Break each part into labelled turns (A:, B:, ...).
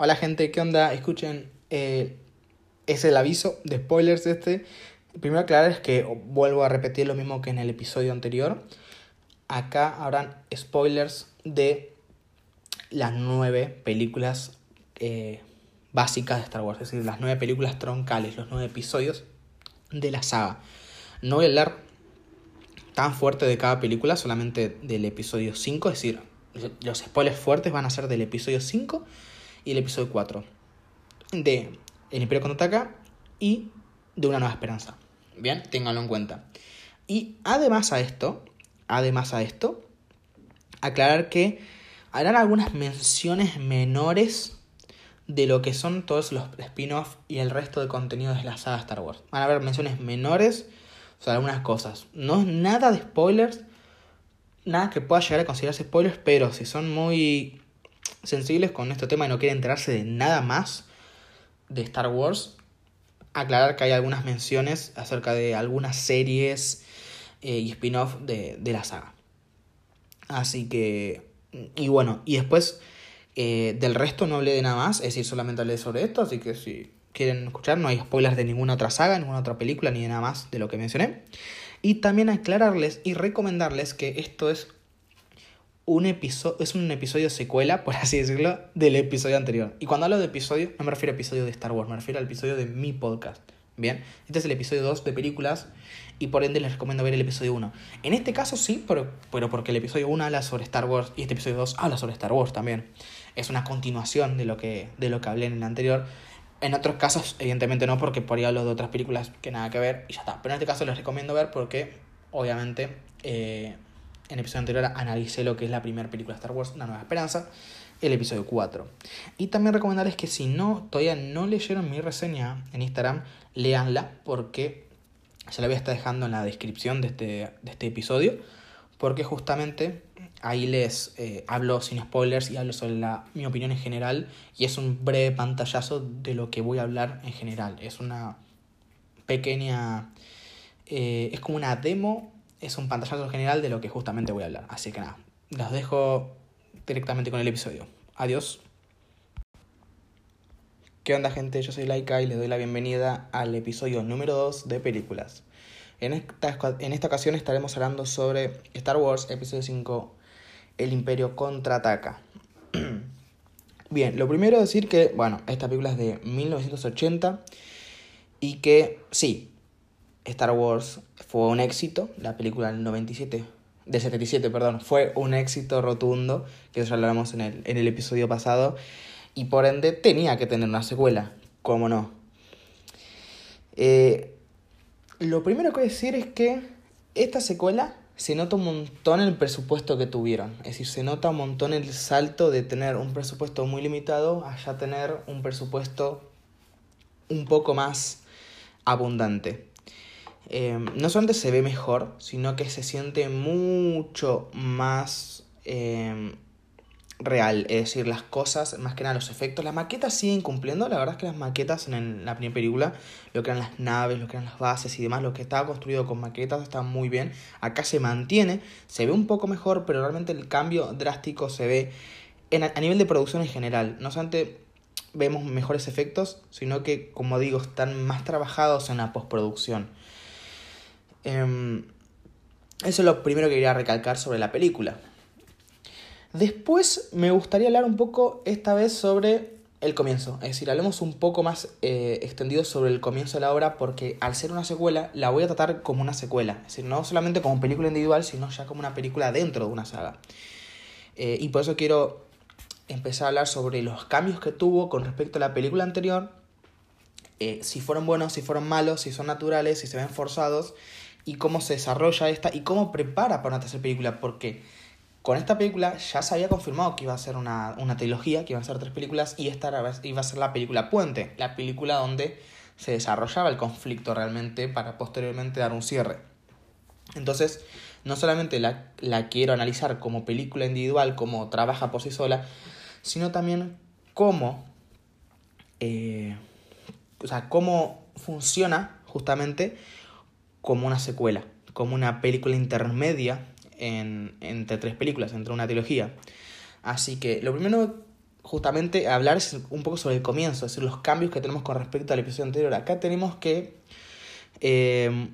A: Hola gente, ¿qué onda? Escuchen, eh, es el aviso de spoilers este. Primero aclarar es que vuelvo a repetir lo mismo que en el episodio anterior. Acá habrán spoilers de las nueve películas eh, básicas de Star Wars, es decir, las nueve películas troncales, los nueve episodios de la saga. No voy a hablar tan fuerte de cada película, solamente del episodio 5, es decir, los spoilers fuertes van a ser del episodio 5 y el episodio 4 de El Imperio Contraataca y de Una Nueva Esperanza. Bien, ténganlo en cuenta. Y además a esto, además a esto, aclarar que harán algunas menciones menores de lo que son todos los spin-off y el resto de contenidos de la Star Wars. Van a haber menciones menores sobre algunas cosas. No es nada de spoilers, nada que pueda llegar a considerarse spoilers, pero si son muy sensibles con este tema y no quieren enterarse de nada más de Star Wars, aclarar que hay algunas menciones acerca de algunas series eh, y spin-off de, de la saga. Así que, y bueno, y después eh, del resto no hablé de nada más, es decir, solamente hablé sobre esto, así que si quieren escuchar, no hay spoilers de ninguna otra saga, ninguna otra película, ni de nada más de lo que mencioné. Y también aclararles y recomendarles que esto es un episodio, es un episodio secuela, por así decirlo, del episodio anterior. Y cuando hablo de episodio, no me refiero a episodio de Star Wars, me refiero al episodio de mi podcast. Bien, este es el episodio 2 de películas y por ende les recomiendo ver el episodio 1. En este caso sí, pero, pero porque el episodio 1 habla sobre Star Wars y este episodio 2 habla sobre Star Wars también. Es una continuación de lo que, de lo que hablé en el anterior. En otros casos, evidentemente no, porque por ahí hablo de otras películas que nada que ver y ya está. Pero en este caso les recomiendo ver porque, obviamente, eh, en el episodio anterior analicé lo que es la primera película de Star Wars, Una Nueva Esperanza, el episodio 4. Y también recomendarles que si no, todavía no leyeron mi reseña en Instagram, leanla porque se la voy a estar dejando en la descripción de este, de este episodio, porque justamente ahí les eh, hablo sin spoilers y hablo sobre la, mi opinión en general y es un breve pantallazo de lo que voy a hablar en general. Es una pequeña... Eh, es como una demo, es un pantallazo general de lo que justamente voy a hablar. Así que nada, los dejo directamente con el episodio. Adiós. ¿Qué onda gente? Yo soy Laika y les doy la bienvenida al episodio número 2 de películas. En esta, en esta ocasión estaremos hablando sobre Star Wars Episodio 5 el Imperio contraataca. Bien, lo primero decir que, bueno, esta película es de 1980 y que sí, Star Wars fue un éxito, la película del 97, del 77, perdón, fue un éxito rotundo, que eso hablamos en el, en el episodio pasado, y por ende tenía que tener una secuela, cómo no. Eh, lo primero que voy a decir es que esta secuela se nota un montón el presupuesto que tuvieron. Es decir, se nota un montón el salto de tener un presupuesto muy limitado a ya tener un presupuesto un poco más abundante. Eh, no solamente se ve mejor, sino que se siente mucho más eh, real, es decir, las cosas, más que nada los efectos, las maquetas siguen cumpliendo, la verdad es que las maquetas en la primera película, lo que eran las naves, lo que eran las bases y demás, lo que estaba construido con maquetas está muy bien, acá se mantiene, se ve un poco mejor, pero realmente el cambio drástico se ve en, a nivel de producción en general, no solamente vemos mejores efectos, sino que, como digo, están más trabajados en la postproducción. Em, eso es lo primero que quería recalcar sobre la película. Después me gustaría hablar un poco esta vez sobre el comienzo, es decir, hablemos un poco más eh, extendido sobre el comienzo de la obra porque al ser una secuela la voy a tratar como una secuela, es decir, no solamente como película individual, sino ya como una película dentro de una saga. Eh, y por eso quiero empezar a hablar sobre los cambios que tuvo con respecto a la película anterior, eh, si fueron buenos, si fueron malos, si son naturales, si se ven forzados, y cómo se desarrolla esta y cómo prepara para una tercera película, porque con esta película ya se había confirmado que iba a ser una, trilogía, que iban a ser tres películas, y esta iba a ser la película puente, la película donde se desarrollaba el conflicto realmente para posteriormente dar un cierre. Entonces, no solamente la, quiero analizar como película individual, como trabaja por sí sola, sino también cómo, eh, o sea, cómo funciona justamente como una secuela, como una película intermedia en, entre tres películas, entre una trilogía. Así que lo primero justamente hablar un poco sobre el comienzo, es decir, los cambios que tenemos con respecto al episodio anterior. Acá tenemos que eh,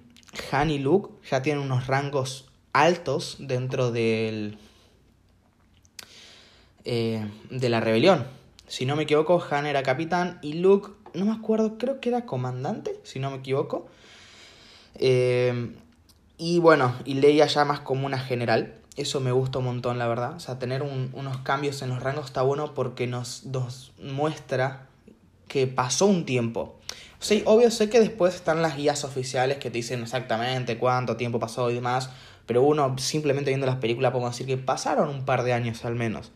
A: Han y Luke ya tienen unos rangos altos dentro del, eh, de la rebelión. Si no me equivoco, Han era capitán y Luke, no me acuerdo, creo que era comandante, si no me equivoco. Eh, y bueno, y Leia ya más como una general. Eso me gusta un montón, la verdad. O sea, tener unos cambios en los rangos está bueno porque nos, nos muestra que pasó un tiempo. Sí, obvio, sé que después están las guías oficiales que te dicen exactamente cuánto tiempo pasó y demás, pero uno simplemente viendo las películas podemos decir que pasaron un par de años al menos.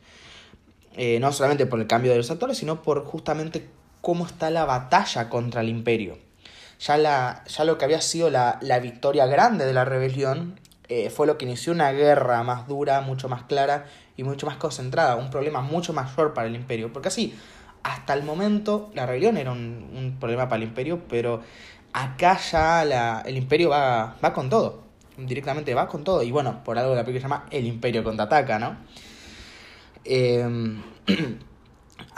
A: Eh, no solamente por el cambio de los actores, sino por justamente cómo está la batalla contra el imperio. Ya, la, ya lo que había sido la, la victoria grande de la rebelión eh, fue lo que inició una guerra más dura, mucho más clara y mucho más concentrada, un problema mucho mayor para el imperio. Porque así, hasta el momento la rebelión era un, un problema para el imperio, pero acá ya la, el imperio va, va con todo, directamente va con todo. Y bueno, por algo la película se llama El imperio contraataca, ¿no? Eh,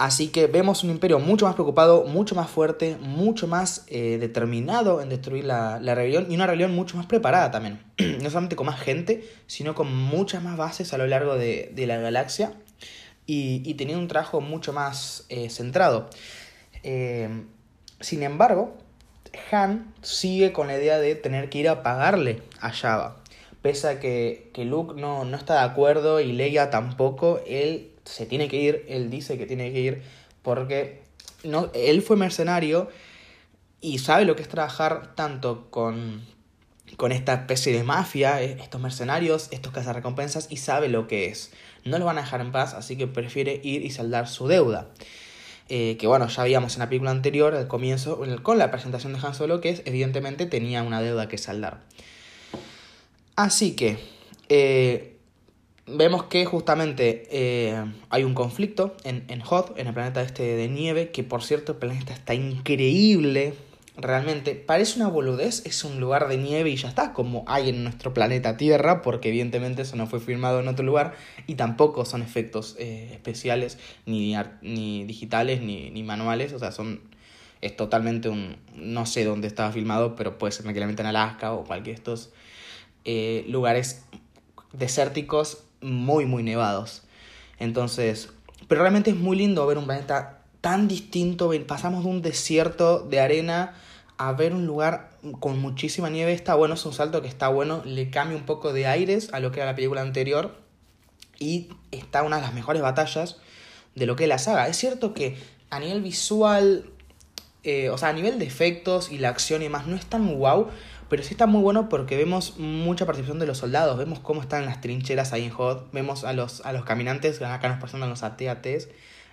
A: Así que vemos un imperio mucho más preocupado, mucho más fuerte, mucho más eh, determinado en destruir la, la, rebelión y una rebelión mucho más preparada también. no solamente con más gente, sino con muchas más bases a lo largo de, de la galaxia y, y, teniendo un trabajo mucho más eh, centrado. Eh, sin embargo, Han sigue con la idea de tener que ir a pagarle a Java. Pese a que, que Luke no, no está de acuerdo y Leia tampoco, él se tiene que ir, él dice que tiene que ir porque no, él fue mercenario y sabe lo que es trabajar tanto con, con esta especie de mafia, eh, estos mercenarios, estos cazarrecompensas, y sabe lo que es. No lo van a dejar en paz, así que prefiere ir y saldar su deuda. Eh, que bueno, ya veíamos en la película anterior, al comienzo, con la presentación de Han Solo, que es, evidentemente tenía una deuda que saldar. Así que, eh, vemos que justamente eh, hay un conflicto en, en Hoth, en el planeta este de nieve, que por cierto el planeta está increíble, realmente. Parece una boludez, es un lugar de nieve y ya está, como hay en nuestro planeta Tierra, porque evidentemente eso no fue filmado en otro lugar y tampoco son efectos eh, especiales, ni, ni digitales, ni, ni manuales, o sea, son... Es totalmente un... No sé dónde estaba filmado, pero puede ser tranquilamente en Alaska o cualquier de estos eh, lugares desérticos muy, muy nevados. Entonces, pero realmente es muy lindo ver un planeta tan distinto. Pasamos de un desierto de arena a ver un lugar con muchísima nieve. Está bueno, es un salto que está bueno. Le cambia un poco de aires a lo que era la película anterior. Y está una de las mejores batallas de lo que es la saga. Es cierto que a nivel visual, eh, o sea, a nivel de efectos y la acción y demás, no es tan guau. Pero sí está muy bueno porque vemos mucha participación de los soldados, vemos cómo están las trincheras ahí en Hot, vemos a los, a los caminantes, acá nos presentan los AT-ATs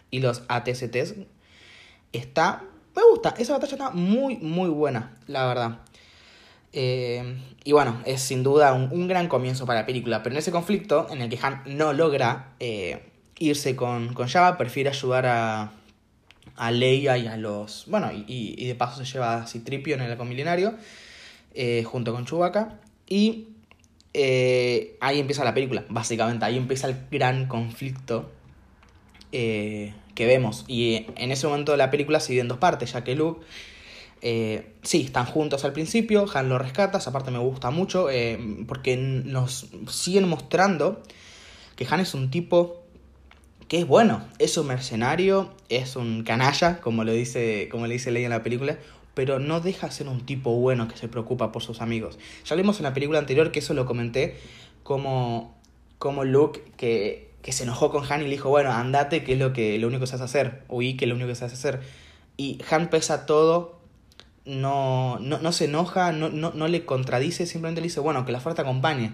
A: y los ATCTs. Está, me gusta, esa batalla está muy, muy buena, la verdad. Eh, y bueno, es sin duda un, gran comienzo para la película, pero en ese conflicto en el que Han no logra eh, irse con, con Java, prefiere ayudar a, a Leia y a los... Bueno, y, y de paso se lleva a Citripio en el halcón milenario eh, junto con Chewbacca. Y eh, ahí empieza la película, básicamente. Ahí empieza el gran conflicto eh, que vemos. Y en ese momento de la película se en dos partes, ya que Luke. Sí, están juntos al principio, Han lo rescata, esa parte me gusta mucho, porque nos siguen mostrando que Han es un tipo que es bueno, es un mercenario, es un canalla, como lo dice, como le dice Leia en la película, pero no deja de ser un tipo bueno que se preocupa por sus amigos. Ya vimos en la película anterior, que eso lo comenté, como, como Luke, que, que se enojó con Han y le dijo, bueno, andate, que es lo, que, lo único que sabes hacer, huí, que es lo único que sabes hacer. Y Han pesa todo, no, no, no se enoja, no, no, no le contradice, simplemente le dice, bueno, que la fuerza acompañe.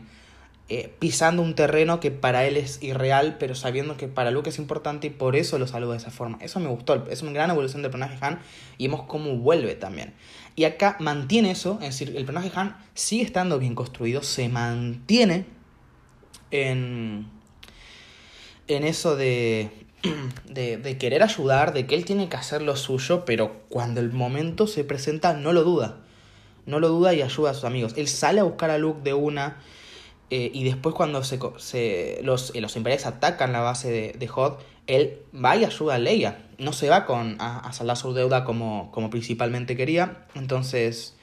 A: Eh, pisando un terreno que para él es irreal, pero sabiendo que para Luke es importante y por eso lo saluda de esa forma. Eso me gustó, es una gran evolución del personaje Han y vemos cómo vuelve también. Y acá mantiene eso, es decir, el personaje Han sigue estando bien construido, se mantiene en, en eso de, de, de querer ayudar, de que él tiene que hacer lo suyo, pero cuando el momento se presenta no lo duda. No lo duda y ayuda a sus amigos. Él sale a buscar a Luke de una eh, y después cuando se, se los, eh, los imperiales atacan la base de, de Hot, él va y ayuda a Leia. No se va con, a, a saldar su deuda como, como principalmente quería. Entonces,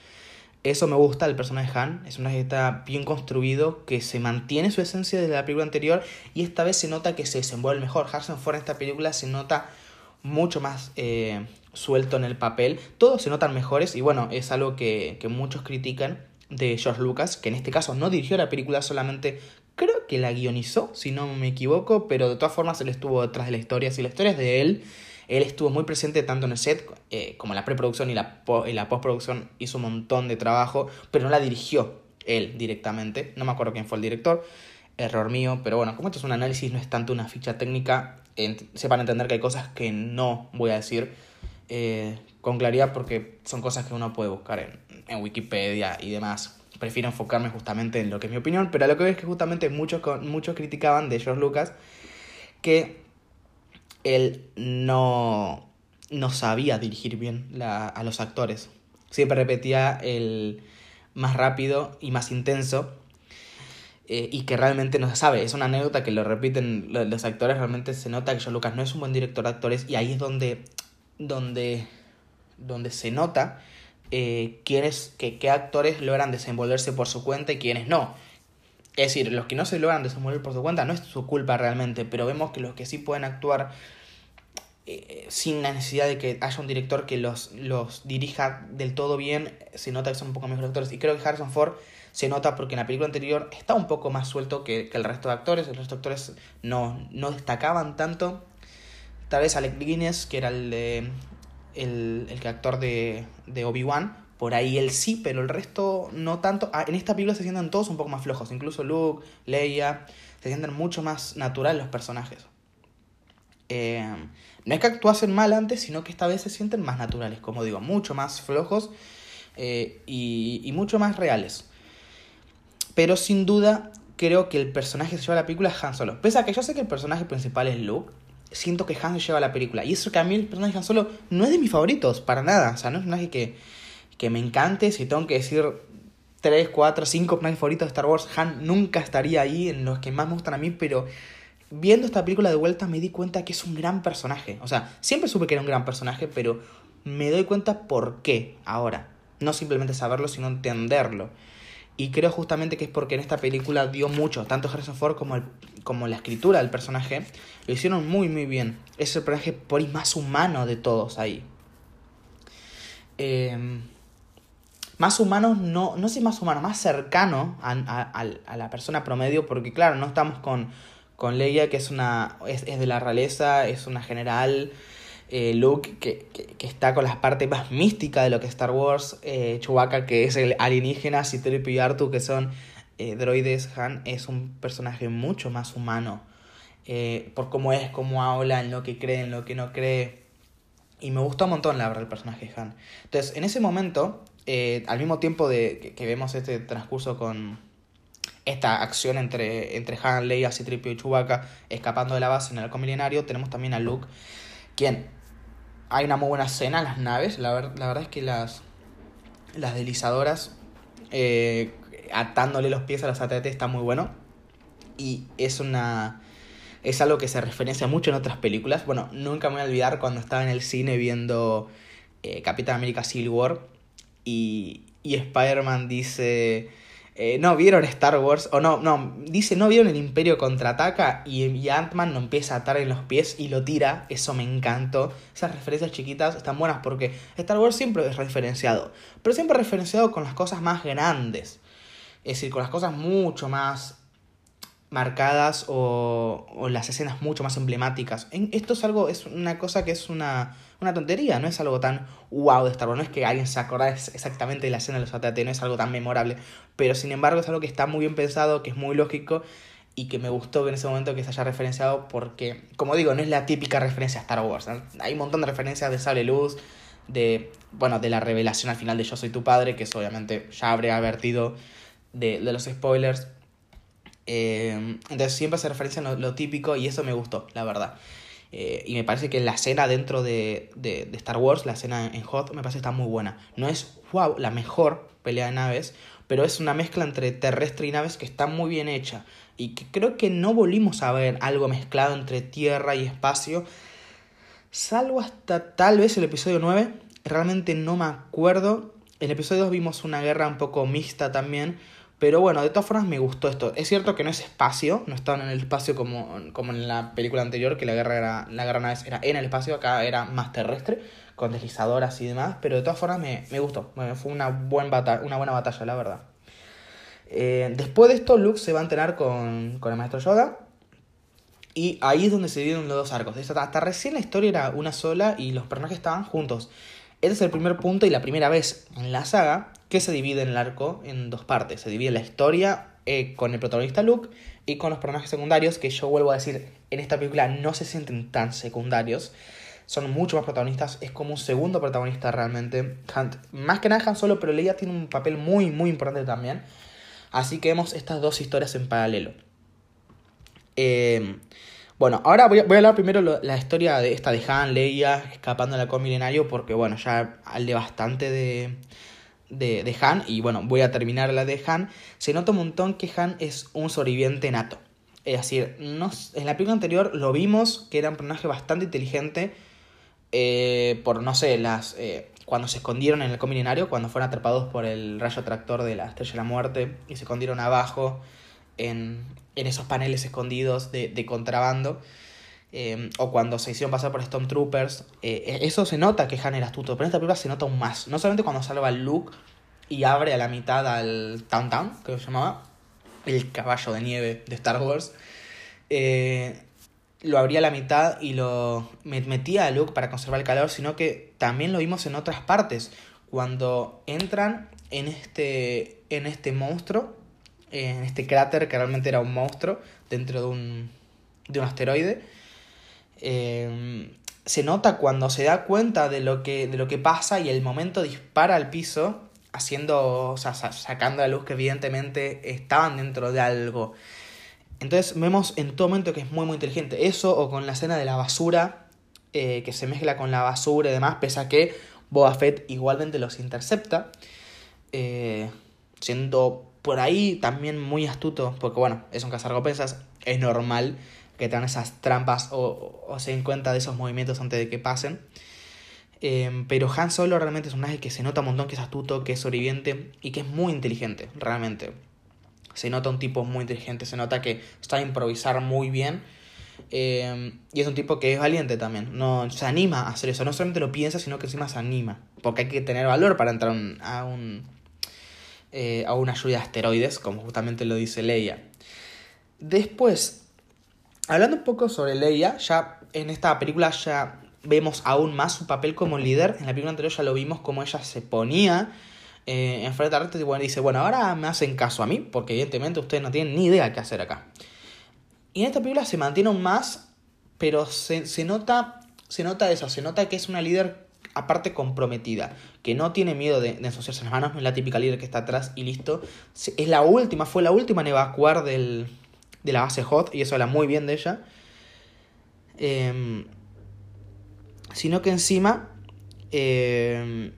A: eso me gusta del personaje Han. Es un personaje está bien construido, que se mantiene su esencia de la película anterior y esta vez se nota que se desenvuelve mejor. Harrison Ford en esta película se nota mucho más eh, suelto en el papel. Todos se notan mejores y bueno, es algo que, que muchos critican de George Lucas, que en este caso no dirigió la película, solamente creo que la guionizó, si no me equivoco, pero de todas formas él estuvo detrás de la historia. Si la historia es de él, él estuvo muy presente tanto en el set eh, como en la preproducción y la, y la postproducción. Hizo un montón de trabajo, pero no la dirigió él directamente. No me acuerdo quién fue el director. Error mío, pero bueno, como esto es un análisis, no es tanto una ficha técnica, sepan entender que hay cosas que no voy a decir eh, con claridad porque son cosas que uno puede buscar en, en Wikipedia y demás prefiero enfocarme justamente en lo que es mi opinión, pero lo que veo es que justamente muchos, muchos criticaban de George Lucas que él no, no sabía dirigir bien la, a los actores. Siempre repetía el más rápido y más intenso eh, y que realmente no se sabe. Es una anécdota que lo repiten los actores, realmente se nota que George Lucas no es un buen director de actores y ahí es donde, donde, donde se nota eh, que, qué actores logran desenvolverse por su cuenta y quiénes no. Es decir, los que no se logran desenvolver por su cuenta no es su culpa realmente, pero vemos que los que sí pueden actuar eh, sin la necesidad de que haya un director que los, los dirija del todo bien, se nota que son un poco mejores actores. Y creo que Harrison Ford se nota porque en la película anterior está un poco más suelto que, que el resto de actores. El resto de actores no, no destacaban tanto. Tal vez Alec Guinness, que era el de el, el actor de, de Obi-Wan, por ahí él sí, pero el resto no tanto. Ah, en esta película se sienten todos un poco más flojos, incluso Luke, Leia, se sienten mucho más naturales los personajes. Eh, no es que actuasen mal antes, sino que esta vez se sienten más naturales, como digo, mucho más flojos eh, y, y, mucho más reales. Pero sin duda, creo que el personaje que se lleva la película es Han Solo. Pese a que yo sé que el personaje principal es Luke, siento que Han lleva la película. Y eso que a mí el personaje de Han Solo no es de mis favoritos, para nada. O sea, no es un personaje que, que me encante. Si tengo que decir 3, 4, 5 personajes favoritos de Star Wars, Han nunca estaría ahí en los que más me gustan a mí, pero viendo esta película de vuelta me di cuenta que es un gran personaje. O sea, siempre supe que era un gran personaje, pero me doy cuenta por qué ahora. No simplemente saberlo, sino entenderlo. Y creo justamente que es porque en esta película dio mucho, tanto Harrison Ford como, el, como la escritura del personaje, lo hicieron muy muy bien. Es el personaje por más humano de todos ahí. Eh, más humano, no, no sé más humano, más cercano a, a, a, la persona promedio, porque claro, no estamos con, con Leia, que es una es, es de la realeza, es una general, eh, Luke, que, que, está con las partes más místicas de lo que es Star Wars, eh, Chewbacca, que es el alienígena, C-3PO y Artu, que son eh, droides, Han es un personaje mucho más humano, eh, por cómo es, cómo habla, en lo que cree, en lo que no cree, y me gustó un montón la verdad el personaje Han. Entonces, en ese momento, al mismo tiempo de que, vemos este transcurso con esta acción entre, entre Han, Leia, C-3PO y Chewbacca escapando de la base en el arco milenario, tenemos también a Luke, quien hay una muy buena escena en las naves. La, la verdad es que las, las deslizadoras eh, atándole los pies a los ATT está muy bueno. Y es una. Es algo que se referencia mucho en otras películas. Bueno, nunca me voy a olvidar cuando estaba en el cine viendo eh, Capitán América Civil War. Y, y Spider-Man dice eh, no vieron Star Wars, o no, no, dice, no vieron el Imperio contraataca y, y Ant-Man lo empieza a atar en los pies y lo tira, eso me encantó. Esas referencias chiquitas están buenas porque Star Wars siempre es referenciado, pero siempre referenciado con las cosas más grandes, es decir, con las cosas mucho más marcadas o, o las escenas mucho más emblemáticas. En, esto es algo, es una cosa que es una una tontería, no es algo tan wow de Star Wars, no es que alguien se acordara exactamente de la escena de los AT-AT, no es algo tan memorable, pero sin embargo es algo que está muy bien pensado, que es muy lógico y que me gustó en ese momento que se haya referenciado porque, como digo, no es la típica referencia a Star Wars, hay un montón de referencias de Sable Luz, de, bueno, de la revelación al final de Yo Soy Tu Padre, que es obviamente ya habré advertido de, de los spoilers. Eh, entonces siempre se referencia a lo típico y eso me gustó, la verdad. Eh, y me parece que la escena dentro de, de, Star Wars, la escena en Hot, me parece que está muy buena. No es, wow, la mejor pelea de naves, pero es una mezcla entre terrestre y naves que está muy bien hecha y que creo que no volvimos a ver algo mezclado entre tierra y espacio, salvo hasta tal vez el episodio 9, realmente no me acuerdo. En el episodio 2 vimos una guerra un poco mixta también, pero bueno, de todas formas me gustó esto. Es cierto que no es espacio, no estaban en el espacio como, como en la película anterior, que la guerra era, la guerra naves era en el espacio, acá era más terrestre, con deslizadoras y demás, pero de todas formas me, me gustó. fue una, una buena batalla, la verdad. Eh, después de esto, Luke se va a entrenar con, con el maestro Yoda. Y ahí es donde se dividen los dos arcos. Hasta, hasta recién la historia era una sola y los personajes estaban juntos. Este es el primer punto y la primera vez en la saga que se divide el arco en dos partes. Se divide la historia eh, con el protagonista Luke y con los personajes secundarios, que yo vuelvo a decir, en esta película no se sienten tan secundarios. Son mucho más protagonistas, es como un segundo protagonista realmente. más que nada Han Solo, pero Leia tiene un papel muy, muy importante también. Así que vemos estas dos historias en paralelo. Eh, bueno, ahora voy a, hablar primero la historia de esta de Han, Leia, escapando del halcón milenario, porque bueno, ya hablé bastante de, de, Han, y bueno, voy a terminar la de Han, se nota un montón que Han es un sobreviviente nato. Es decir, no, en la película anterior lo vimos que era un personaje bastante inteligente eh, por, no sé, las eh, cuando se escondieron en el comilenario, cuando fueron atrapados por el rayo tractor de la Estrella de la Muerte y se escondieron abajo en, en esos paneles escondidos de, de contrabando. Em, o cuando se hicieron pasar por Stormtroopers, eh, e, eso se nota que Han era astuto, pero en esta película se nota aún más. No solamente cuando salva Luke y abre a la mitad al Town Town, que se llamaba, el caballo de nieve de Star Wars, eh, lo abría a la mitad y lo metía a Luke para conservar el calor, sino que también lo vimos en otras partes, cuando entran en este, en este monstruo, en este cráter que realmente era un monstruo dentro de un, de un asteroide Em, se nota cuando se da cuenta de lo, que, de lo que pasa y el momento dispara al piso, haciendo, o sea, sacando a luz que evidentemente estaban dentro de algo. Entonces vemos en todo momento que es muy muy inteligente. Eso o con la escena de la basura, eh, que se mezcla con la basura y demás, pese a que Boba Fett igualmente los intercepta. Eh, siendo por ahí también muy astuto, porque bueno, es un cazarrecompensas, es normal que tengan esas trampas o, o, se den cuenta de esos movimientos antes de que pasen. Em, pero Han Solo realmente es un personaje que se nota un montón que es astuto, que es sobreviviente y que es muy inteligente, realmente. Se nota un tipo muy inteligente, se nota que sabe improvisar muy bien. Em, y es un tipo que es valiente también. No, se anima a hacer eso. No solamente lo piensa, sino que encima se anima. Porque hay que tener valor para entrar a un. Eh, a una lluvia de asteroides, como justamente lo dice Leia. Después, Hablando un poco sobre Leia, ya en esta película ya vemos aún más su papel como líder. En la película anterior ya lo vimos como ella se ponía eh, en frente a y bueno, dice, bueno, ahora me hacen caso a mí, porque evidentemente ustedes no tienen ni idea qué hacer acá. Y en esta película se mantiene aún más, pero se, nota, se nota eso, se nota que es una líder aparte comprometida, que no tiene miedo de, de, ensuciarse las manos, no es la típica líder que está atrás y listo. Es la última, fue la última en evacuar del, de la base hot, y eso habla muy bien de ella. Em, sino que encima, em,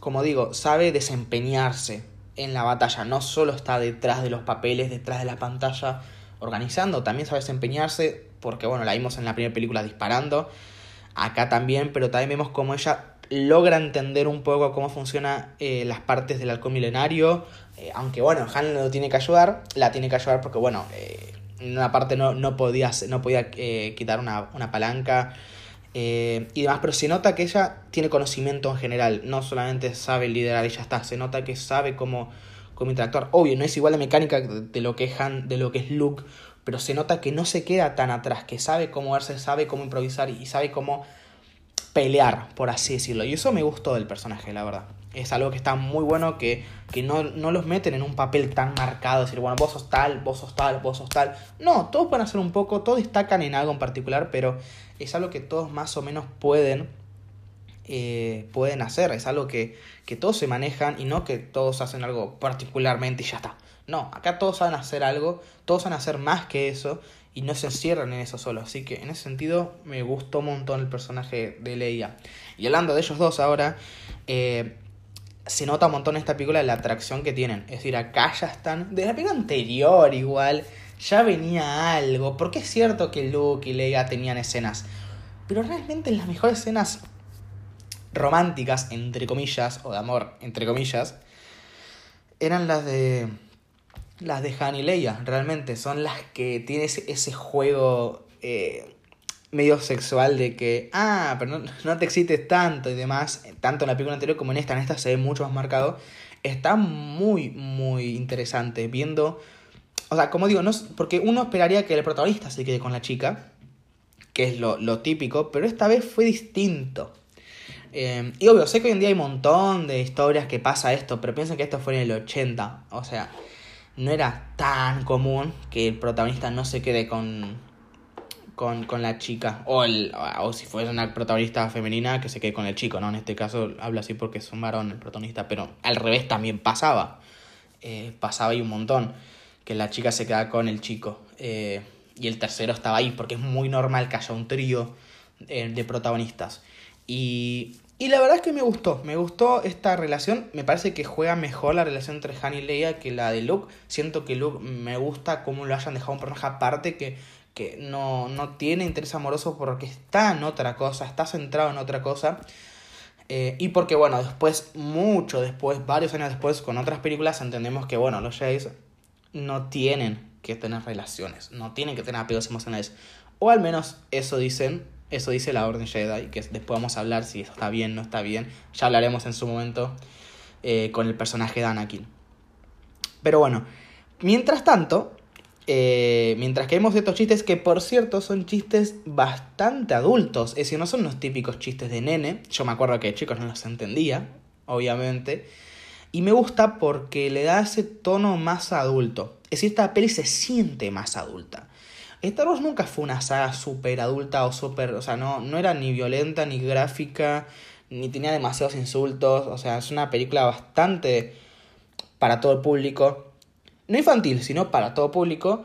A: como digo, sabe desempeñarse en la batalla. No solo está detrás de los papeles, detrás de la pantalla organizando, también sabe desempeñarse, porque bueno, la vimos en la primera película disparando, acá también, pero también vemos cómo ella logra entender un poco cómo funcionan eh, las partes del halcón milenario, eh, aunque bueno, Han lo tiene que ayudar, la tiene que ayudar porque bueno, eh, en una parte no, no podía, no podía quitar una, una palanca y demás, pero se nota que ella tiene conocimiento en general, no solamente sabe liderar y ya está, se nota que sabe cómo, cómo interactuar. Obvio, no es igual de mecánica de lo que es Han, de lo que es Luke, pero se nota que no se queda tan atrás, que sabe cómo verse, sabe cómo improvisar y sabe cómo pelear, por así decirlo. Y eso me gustó del personaje, la verdad. Es algo que está muy bueno, que, que no, no, los meten en un papel tan marcado, decir, bueno, vos sos tal, vos sos tal, vos sos tal. No, todos pueden hacer un poco, todos destacan en algo en particular, pero es algo que todos más o menos pueden, eh, pueden hacer. Es algo que, que todos se manejan y no que todos hacen algo particularmente y ya está. No, acá todos saben hacer algo, todos saben hacer más que eso y no se encierran en eso solo. Así que en ese sentido me gustó un montón el personaje de Leia. Y hablando de ellos dos ahora, eh, se nota un montón en esta película la atracción que tienen. Es decir, acá ya están. De la película anterior, igual, ya venía algo. Porque es cierto que Luke y Leia tenían escenas. Pero realmente las mejores escenas románticas, entre comillas, o de amor, entre comillas, eran las de. Las de Han y Leia, realmente. Son las que tienen ese, juego. Eh, medio sexual de que, ah, pero no, no, te excites tanto y demás, tanto en la película anterior como en esta, en esta se ve mucho más marcado, está muy, muy interesante viendo, o sea, como digo, no, porque uno esperaría que el protagonista se quede con la chica, que es lo, lo típico, pero esta vez fue distinto. Eh, y obvio, sé que hoy en día hay un montón de historias que pasa esto, pero piensen que esto fue en el 80, o sea, no era tan común que el protagonista no se quede con, con, con la chica. O, el, o si fuese una protagonista femenina que se quede con el chico, ¿no? En este caso hablo así porque es un varón el protagonista, pero al revés también pasaba. Eh, pasaba ahí un montón. Que la chica se queda con el chico. Eh, y el tercero estaba ahí, porque es muy normal que haya un trío eh, de protagonistas. Y, y la verdad es que me gustó, me gustó esta relación. Me parece que juega mejor la relación entre Han y Leia que la de Luke. Siento que Luke me gusta cómo lo hayan dejado un personaje aparte que que no, no tiene interés amoroso porque está en otra cosa, está centrado en otra cosa. Eh, y porque, bueno, después, mucho después, varios años después, con otras películas, entendemos que, bueno, los Jays no tienen que tener relaciones, no tienen que tener apegos emocionales. O al menos eso dicen, eso dice la Orden Jedi, que después vamos a hablar si está bien, no está bien. Ya hablaremos en su momento eh, con el personaje de Anakin. Pero bueno, mientras tanto, eh, mientras que vemos estos chistes que, por cierto, son chistes bastante adultos. Es decir, no son los típicos chistes de nene. Yo me acuerdo que chicos no los entendía, obviamente. Y me gusta porque le da ese tono más adulto. Es decir, esta peli se siente más adulta. Star Wars nunca fue una saga súper adulta o súper... O sea, no, no era ni violenta, ni gráfica, ni tenía demasiados insultos. O sea, es una película bastante para todo el público no infantil, sino para todo público,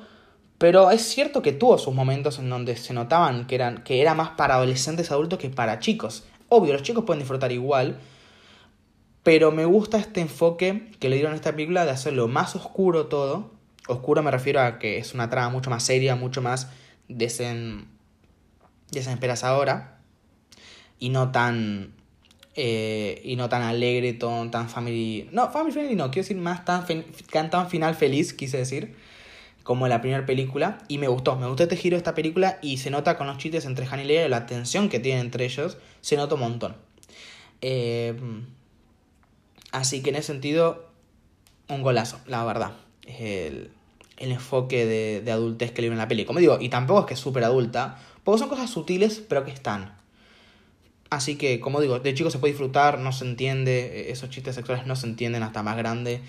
A: pero es cierto que tuvo sus momentos en donde se notaban que, eran, que era más para adolescentes adultos que para chicos. Obvio, los chicos pueden disfrutar igual, pero me gusta este enfoque que le dieron a esta película de hacerlo más oscuro todo. Oscuro me refiero a que es una trama mucho más seria, mucho más desen... desesperanzadora y no tan eh, y no tan alegre, tan, tan family... No, family friendly no, quiero decir más tan, tan final feliz, quise decir, como la primera película. Y me gustó, me gustó este giro de esta película y se nota con los chistes entre Han y Leia, la tensión que tienen entre ellos, se nota un montón. Eh, así que en ese sentido, un golazo, la verdad. El, el enfoque de, de adultez que le en la peli. Como digo, y tampoco es que es súper adulta, porque son cosas sutiles, pero que están. Así que, como digo, de chico se puede disfrutar, no se entiende, eh, esos chistes sexuales no se entienden hasta más grande.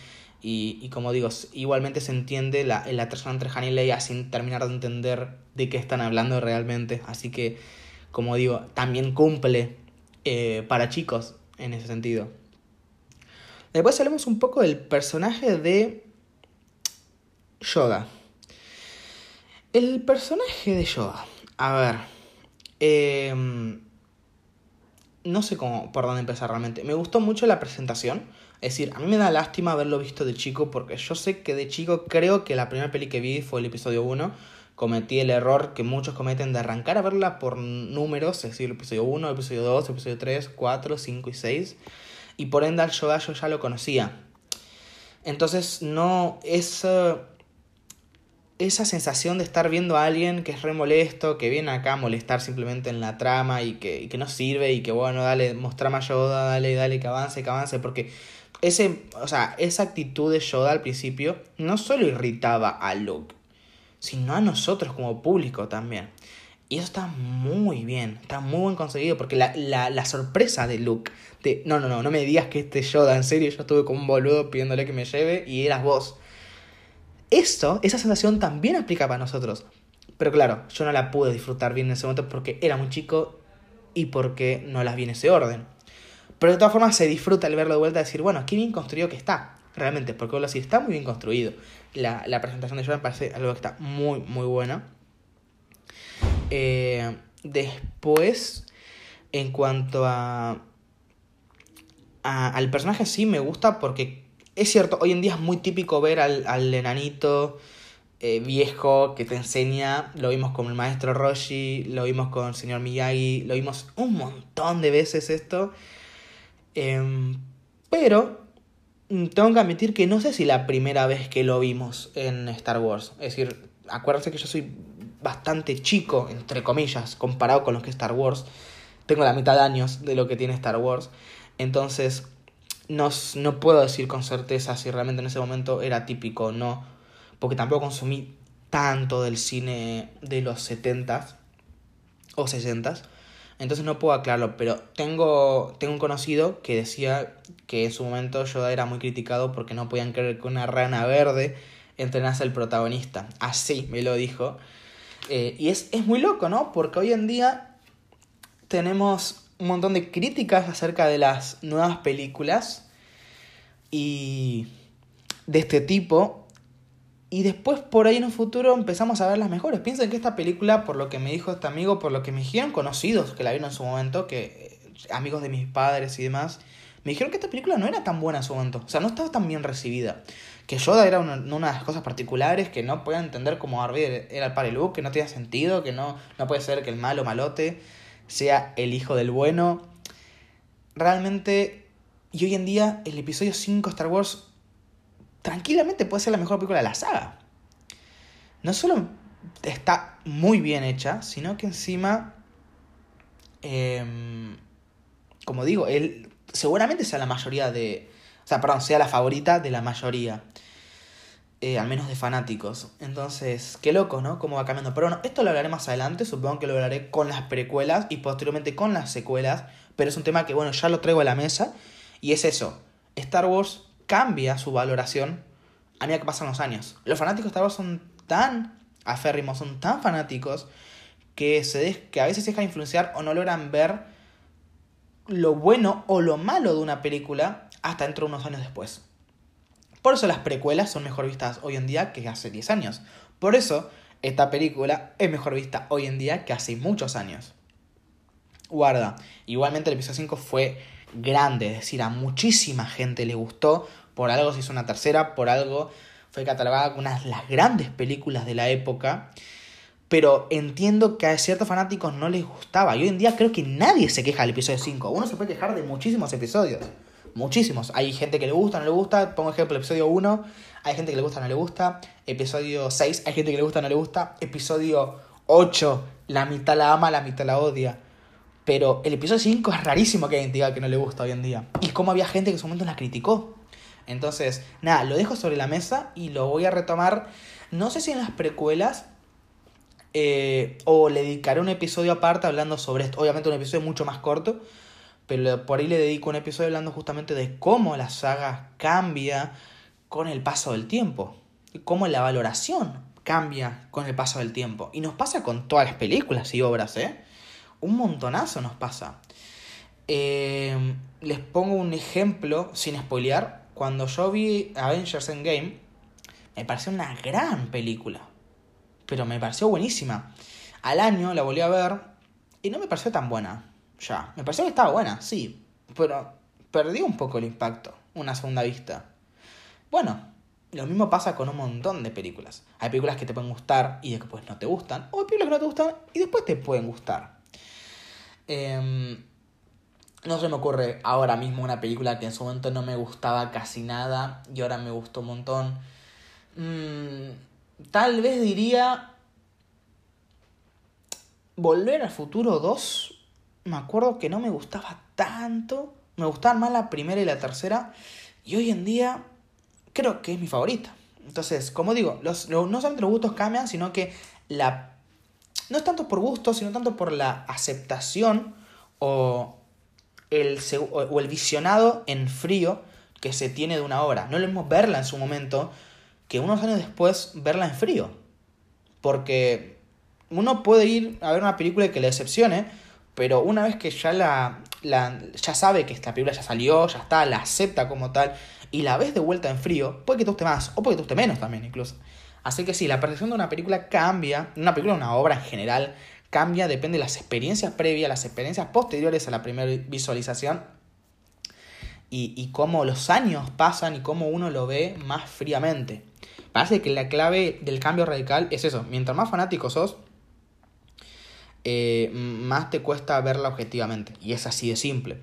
A: Y, como digo, igualmente se entiende la, la entre Han y Leia sin terminar de entender de qué están hablando realmente. Así que, como digo, también cumple eh, para chicos en ese sentido. Después hablemos un poco del personaje de Yoda. El personaje de Yoda. A ver. Eh, no sé cómo, por dónde empezar realmente. Me gustó mucho la presentación. Es decir, a mí me da lástima haberlo visto de chico porque yo sé que de chico creo que la primera peli que vi fue el episodio 1. Cometí el error que muchos cometen de arrancar a verla por números, es decir, el episodio 1, el episodio 2, el episodio 3, 4, 5 y 6. Y por ende al Yoda yo ya lo conocía. Entonces no es esa sensación de estar viendo a alguien que es re molesto, que viene acá a molestar simplemente en la trama y que, que no sirve y que bueno, dale, mostrame a Yoda, dale, dale, que avance, que avance, porque ese, o sea, esa actitud de Yoda al principio no solo irritaba a Luke, sino a nosotros como público también. Y eso está muy bien, está muy bien conseguido, porque la, la, la sorpresa de Luke, de, no, no, no, no me digas que este Yoda, en serio, yo estuve como un boludo pidiéndole que me lleve y eras vos. Esto, esa sensación también aplica para nosotros. Pero claro, yo no la pude disfrutar bien en ese momento porque era muy chico y porque no las vi en ese orden. Pero de todas formas se disfruta el verlo de vuelta decir, bueno, qué bien construido que está. Realmente, porque así está muy bien construido. La, la presentación de me parece algo que está muy, muy buena. Eh, después, en cuanto a, al personaje sí me gusta porque es cierto, hoy en día es muy típico ver al, al enanito eh, viejo que te enseña. Lo vimos con el maestro Roshi, lo vimos con el señor Miyagi, lo vimos un montón de veces esto. Em, pero tengo que admitir que no sé si la primera vez que lo vimos en Star Wars. Es decir, acuérdense que yo soy bastante chico, entre comillas, comparado con lo que Star Wars. Tengo la mitad de años de lo que tiene Star Wars. Entonces, no, no puedo decir con certeza si realmente en ese momento era típico o no. Porque tampoco consumí tanto del cine de los 70s o 60s. Entonces no puedo aclararlo, pero tengo, tengo un conocido que decía que en su momento Yoda era muy criticado porque no podían creer que una rana verde entrenase al protagonista. Así me lo dijo. Eh, y es, es muy loco, ¿no? Porque hoy en día tenemos un montón de críticas acerca de las nuevas películas y de este tipo y después por ahí en un futuro empezamos a ver las mejores. Piensen que esta película, por lo que me dijo este amigo, por lo que me dijeron conocidos que la vieron en su momento, que eh, amigos de mis padres y demás, me dijeron que esta película no era tan buena en su momento. O sea, no estaba tan bien recibida. Que Yoda era una, una de las cosas particulares, que no podía entender cómo Darth era el padre que no tenía sentido, que no, no puede ser que el malo malote sea el hijo del bueno. Realmente, y hoy en día, el episodio 5 de Star Wars tranquilamente puede ser la mejor película de la saga. No solo está muy bien hecha, sino que encima, em, como digo, él seguramente sea la mayoría de... O sea, perdón, sea la favorita de la mayoría. Eh, al menos de fanáticos. Entonces, qué loco, ¿no? Cómo va cambiando. Pero bueno, esto lo hablaré más adelante. Supongo que lo hablaré con las precuelas y posteriormente con las secuelas. Pero es un tema que, bueno, ya lo traigo a la mesa. Y es eso. Star Wars cambia su valoración a medida que pasan los años. Los fanáticos de Star Wars son tan aférrimos, son tan fanáticos, que, se que a veces se dejan influenciar o no logran ver lo bueno o lo malo de una película hasta dentro de unos años después. Por eso las precuelas son mejor vistas hoy en día que hace 10 años. Por eso esta película es mejor vista hoy en día que hace muchos años. Guarda, igualmente el episodio 5 fue grande, es decir, a muchísima gente le gustó, por algo se hizo una tercera, por algo fue catalogada como una de las grandes películas de la época, pero entiendo que a ciertos fanáticos no les gustaba, y hoy en día creo que nadie se queja del episodio 5, uno se puede quejar de muchísimos episodios, muchísimos, hay gente que le gusta, no le gusta, pongo ejemplo, episodio 1, hay gente que le gusta, no le gusta, episodio 6, hay gente que le gusta, no le gusta, episodio 8, la mitad la ama, la mitad la odia. Pero el episodio 5 es rarísimo que alguien diga que no le gusta hoy en día. Y como había gente que en su momento la criticó. Entonces, nada, lo dejo sobre la mesa y lo voy a retomar. No sé si en las precuelas eh, o le dedicaré un episodio aparte hablando sobre esto. Obviamente un episodio mucho más corto. Pero por ahí le dedico un episodio hablando justamente de cómo la saga cambia con el paso del tiempo. Y cómo la valoración cambia con el paso del tiempo. Y nos pasa con todas las películas y obras, ¿eh? un montonazo nos pasa. Eh, les pongo un ejemplo sin spoilear. Cuando yo vi Avengers Endgame, me pareció una gran película. Pero me pareció buenísima. Al año la volví a ver y no me pareció tan buena. Ya, me pareció que estaba buena, sí. Pero perdí un poco el impacto, una segunda vista. Bueno, lo mismo pasa con un montón de películas. Hay películas que te pueden gustar y después no te gustan. O hay películas que no te gustan y después te pueden gustar. Em, no se me ocurre ahora mismo una película que en su momento no me gustaba casi nada y ahora me gustó un montón. Mm, tal vez diría Volver al Futuro 2. Me acuerdo que no me gustaba tanto. Me gustaban más la primera y la tercera. Y hoy en día creo que es mi favorita. Entonces, como digo, los, no solamente los gustos cambian, sino que la no es tanto por gusto, sino tanto por la aceptación o el, o el visionado en frío que se tiene de una obra. No lo mismo verla en su momento que unos años después verla en frío. Porque uno puede ir a ver una película que le decepcione, pero una vez que ya la, la, ya sabe que esta película ya salió, ya está, la acepta como tal, y la ves de vuelta en frío, puede que te guste más, o puede que te guste menos también incluso. Así que sí, la percepción de una película cambia, una película, una obra en general, cambia, depende de las experiencias previas, las experiencias posteriores a la primera visualización. y, y cómo los años pasan y cómo uno lo ve más fríamente. Parece que la clave del cambio radical es eso. Mientras más fanático sos, eh, más te cuesta verla objetivamente. Y es así de simple.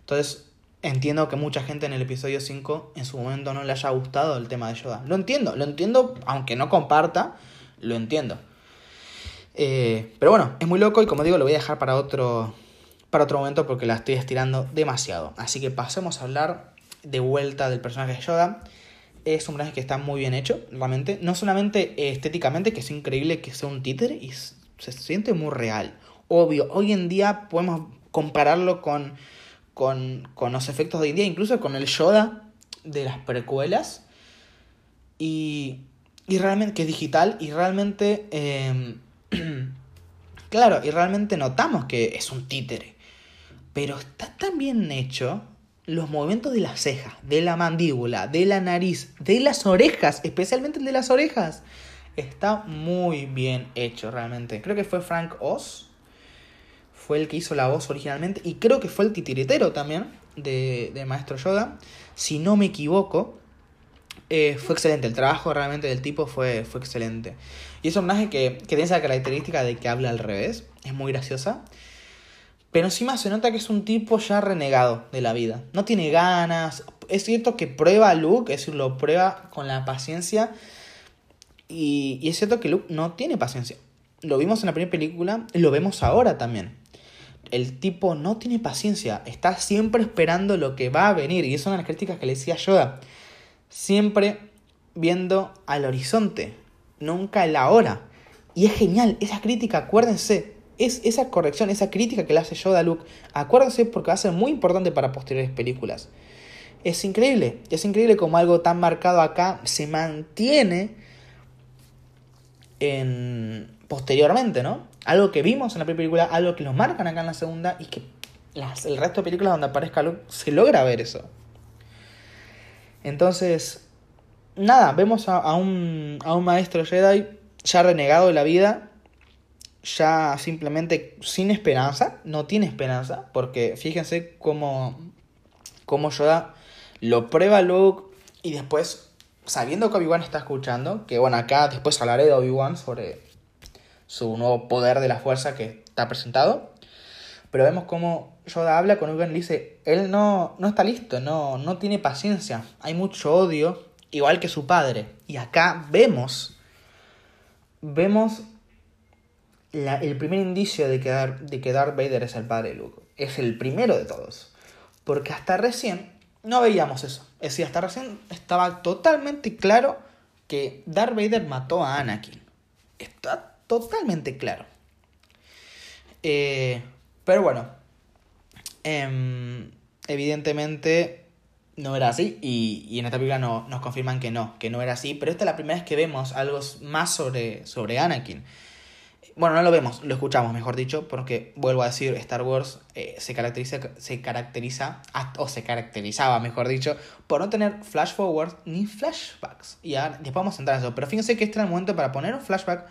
A: Entonces, entiendo que mucha gente en el episodio 5 en su momento no le haya gustado el tema de Yoda. Lo entiendo, lo entiendo, aunque no comparta, lo entiendo. Eh, pero bueno, es muy loco y como digo, lo voy a dejar para otro, para otro momento porque la estoy estirando demasiado. Así que pasemos a hablar de vuelta del personaje de Yoda. Es un personaje que está muy bien hecho, realmente. No solamente estéticamente, que es increíble que sea un títere se siente muy real. Obvio, hoy en día podemos compararlo con, con, con los efectos de hoy día, incluso con el Yoda de las precuelas. Y, y realmente, que es digital, y realmente, eh, claro, y realmente notamos que es un títere. Pero está tan bien hecho los movimientos de las cejas, de la mandíbula, de la nariz, de las orejas, especialmente el de las orejas. Está muy bien hecho realmente. Creo que fue Frank Oz. Fue el que hizo la voz originalmente. Y creo que fue el titiritero también de, de Maestro Yoda. Si no me equivoco. Eh, fue excelente. El trabajo realmente del tipo fue, fue excelente. Y es un personaje que, que tiene esa característica de que habla al revés. Es muy graciosa. Pero encima se nota que es un tipo ya renegado de la vida. No tiene ganas. Es cierto que prueba a Luke, es decir, lo prueba con la paciencia. Y, es cierto que Luke no tiene paciencia. Lo vimos en la primera película, lo vemos ahora también. El tipo no tiene paciencia, está siempre esperando lo que va a venir. Y es una de las críticas que le decía Yoda. Siempre viendo al horizonte, nunca el ahora. Y es genial, esa crítica, acuérdense, es esa corrección, esa crítica que le hace Yoda a Luke, acuérdense porque va a ser muy importante para posteriores películas. Es increíble, es increíble como algo tan marcado acá se mantiene en posteriormente, ¿no? Algo que vimos en la primera película, algo que lo marcan acá en la segunda y que las, el resto de películas donde aparezca Luke se logra ver eso. Entonces, nada, vemos a, a, un, a un maestro Jedi ya renegado de la vida, ya simplemente sin esperanza, no tiene esperanza, porque fíjense cómo, cómo Yoda lo prueba Luke y después, sabiendo que Obi-Wan está escuchando, que bueno, acá después hablaré de Obi-Wan sobre su nuevo poder de la fuerza que está presentado, pero vemos cómo Yoda habla con Obi-Wan y dice, él no, no está listo, no, no tiene paciencia, hay mucho odio, igual que su padre, y acá vemos, vemos el primer indicio de que, Dar, de que Darth Vader es el padre de Luke. Es el primero de todos. Porque hasta recién no veíamos eso. Es decir, hasta recién estaba totalmente claro que Darth Vader mató a Anakin. Está totalmente claro. Eh, pero bueno, eh, evidentemente no era así y, y en esta película no, nos confirman que no, que no era así. Pero esta es la primera vez que vemos algo más sobre, sobre Anakin. Bueno, no lo vemos, lo escuchamos, mejor dicho, porque vuelvo a decir, Star Wars eh, se caracteriza, se caracteriza, o se caracterizaba, mejor dicho, por no tener flash forwards ni flashbacks. Y ahora, después vamos a entrar en eso. Pero fíjense que este era el momento para poner un flashback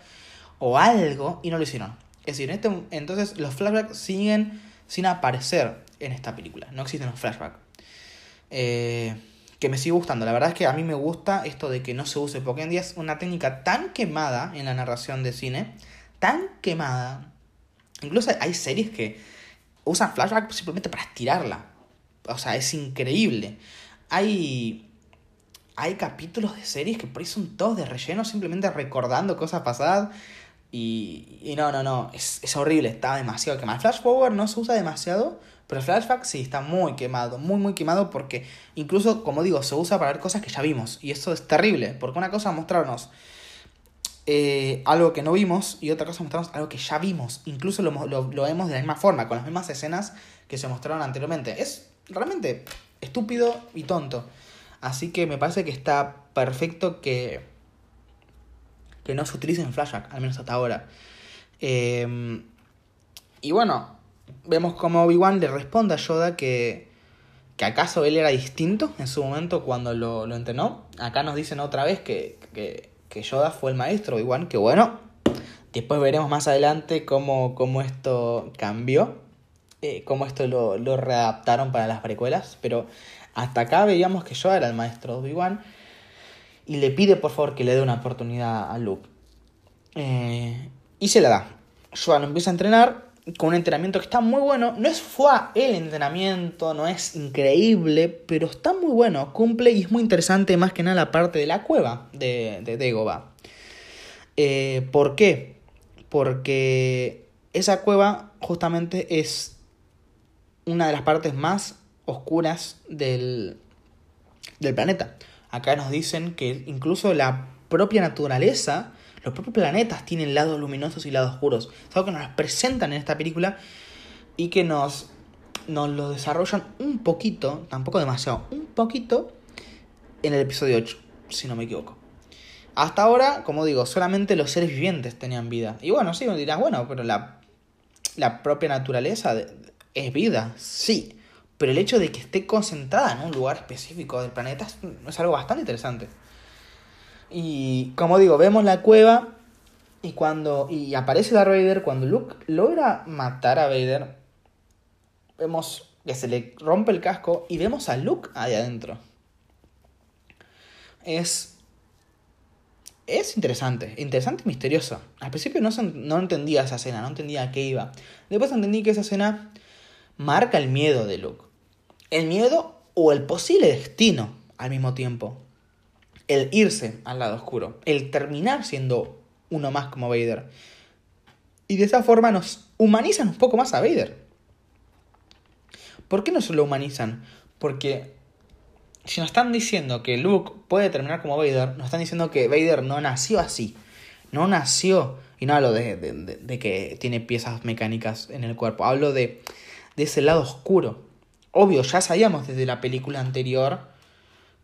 A: o algo y no lo hicieron. Es decir, en este, entonces los flashbacks siguen sin aparecer en esta película. No existen los flashbacks. Eh, que me sigue gustando. La verdad es que a mí me gusta esto de que no se use, porque en día es una técnica tan quemada en la narración de cine tan quemada. Incluso hay series que usan flashback simplemente para estirarla. O sea, es increíble. Hay. Hay capítulos de series que por ahí son todos de relleno, simplemente recordando cosas pasadas. Y, y no, no, no. Es, horrible, está demasiado quemado. Flash forward no se usa demasiado, pero el flashback sí está muy quemado, muy, muy quemado porque incluso, como digo, se usa para ver cosas que ya vimos. Y eso es terrible, porque una cosa mostrarnos eh, algo que no vimos y otra cosa mostramos algo que ya vimos. Incluso lo, lo, lo, vemos de la misma forma, con las mismas escenas que se mostraron anteriormente. Es realmente estúpido y tonto. Así que me parece que está perfecto que, que no se utilice en flashback, al menos hasta ahora. Eh, y bueno, vemos como Obi-Wan le responde a Yoda que, que acaso él era distinto en su momento cuando lo, lo entrenó. Acá nos dicen otra vez que, que que Yoda fue el maestro, igual que bueno. Después veremos más adelante cómo, cómo esto cambió, eh, cómo esto lo, lo, readaptaron para las precuelas, pero Hasta acá veíamos que Yoda era el maestro Obi-Wan y le pide por favor que le dé una oportunidad a Luke. Eh, y se la da. Yoda lo empieza a entrenar con un entrenamiento que está muy bueno. No es fue el entrenamiento, no es increíble, pero está muy bueno. Cumple y es muy interesante más que nada la parte de la cueva de, de. Eh, ¿Por qué? Porque esa cueva justamente es una de las partes más oscuras del, del planeta. Acá nos dicen que incluso la propia naturaleza los propios planetas tienen lados luminosos y lados oscuros. Es algo que nos presentan en esta película y que nos, nos lo desarrollan un poquito, tampoco demasiado, un poquito en el episodio 8, si no me equivoco. Hasta ahora, como digo, solamente los seres vivientes tenían vida. Y bueno, sí, dirás, bueno, pero la, la propia naturaleza es vida, sí. Pero el hecho de que esté concentrada en un lugar específico del planeta es algo bastante interesante. Y como digo, vemos la cueva y cuando y aparece Darth Vader, cuando Luke logra matar a Vader, vemos que se le rompe el casco y vemos a Luke ahí adentro. Es es interesante, interesante y misterioso. Al principio no, no entendía esa escena, no entendía a qué iba. Después entendí que esa escena marca el miedo de Luke. El miedo o el posible destino al mismo tiempo el irse al lado oscuro, el terminar siendo uno más como Vader. Y de esa forma nos humanizan un poco más a Vader. ¿Por qué no se lo humanizan? Porque si nos están diciendo que Luke puede terminar como Vader, nos están diciendo que Vader no nació así. No nació, y no hablo de, de, que tiene piezas mecánicas en el cuerpo, hablo de, de ese lado oscuro. Obvio, ya sabíamos desde la película anterior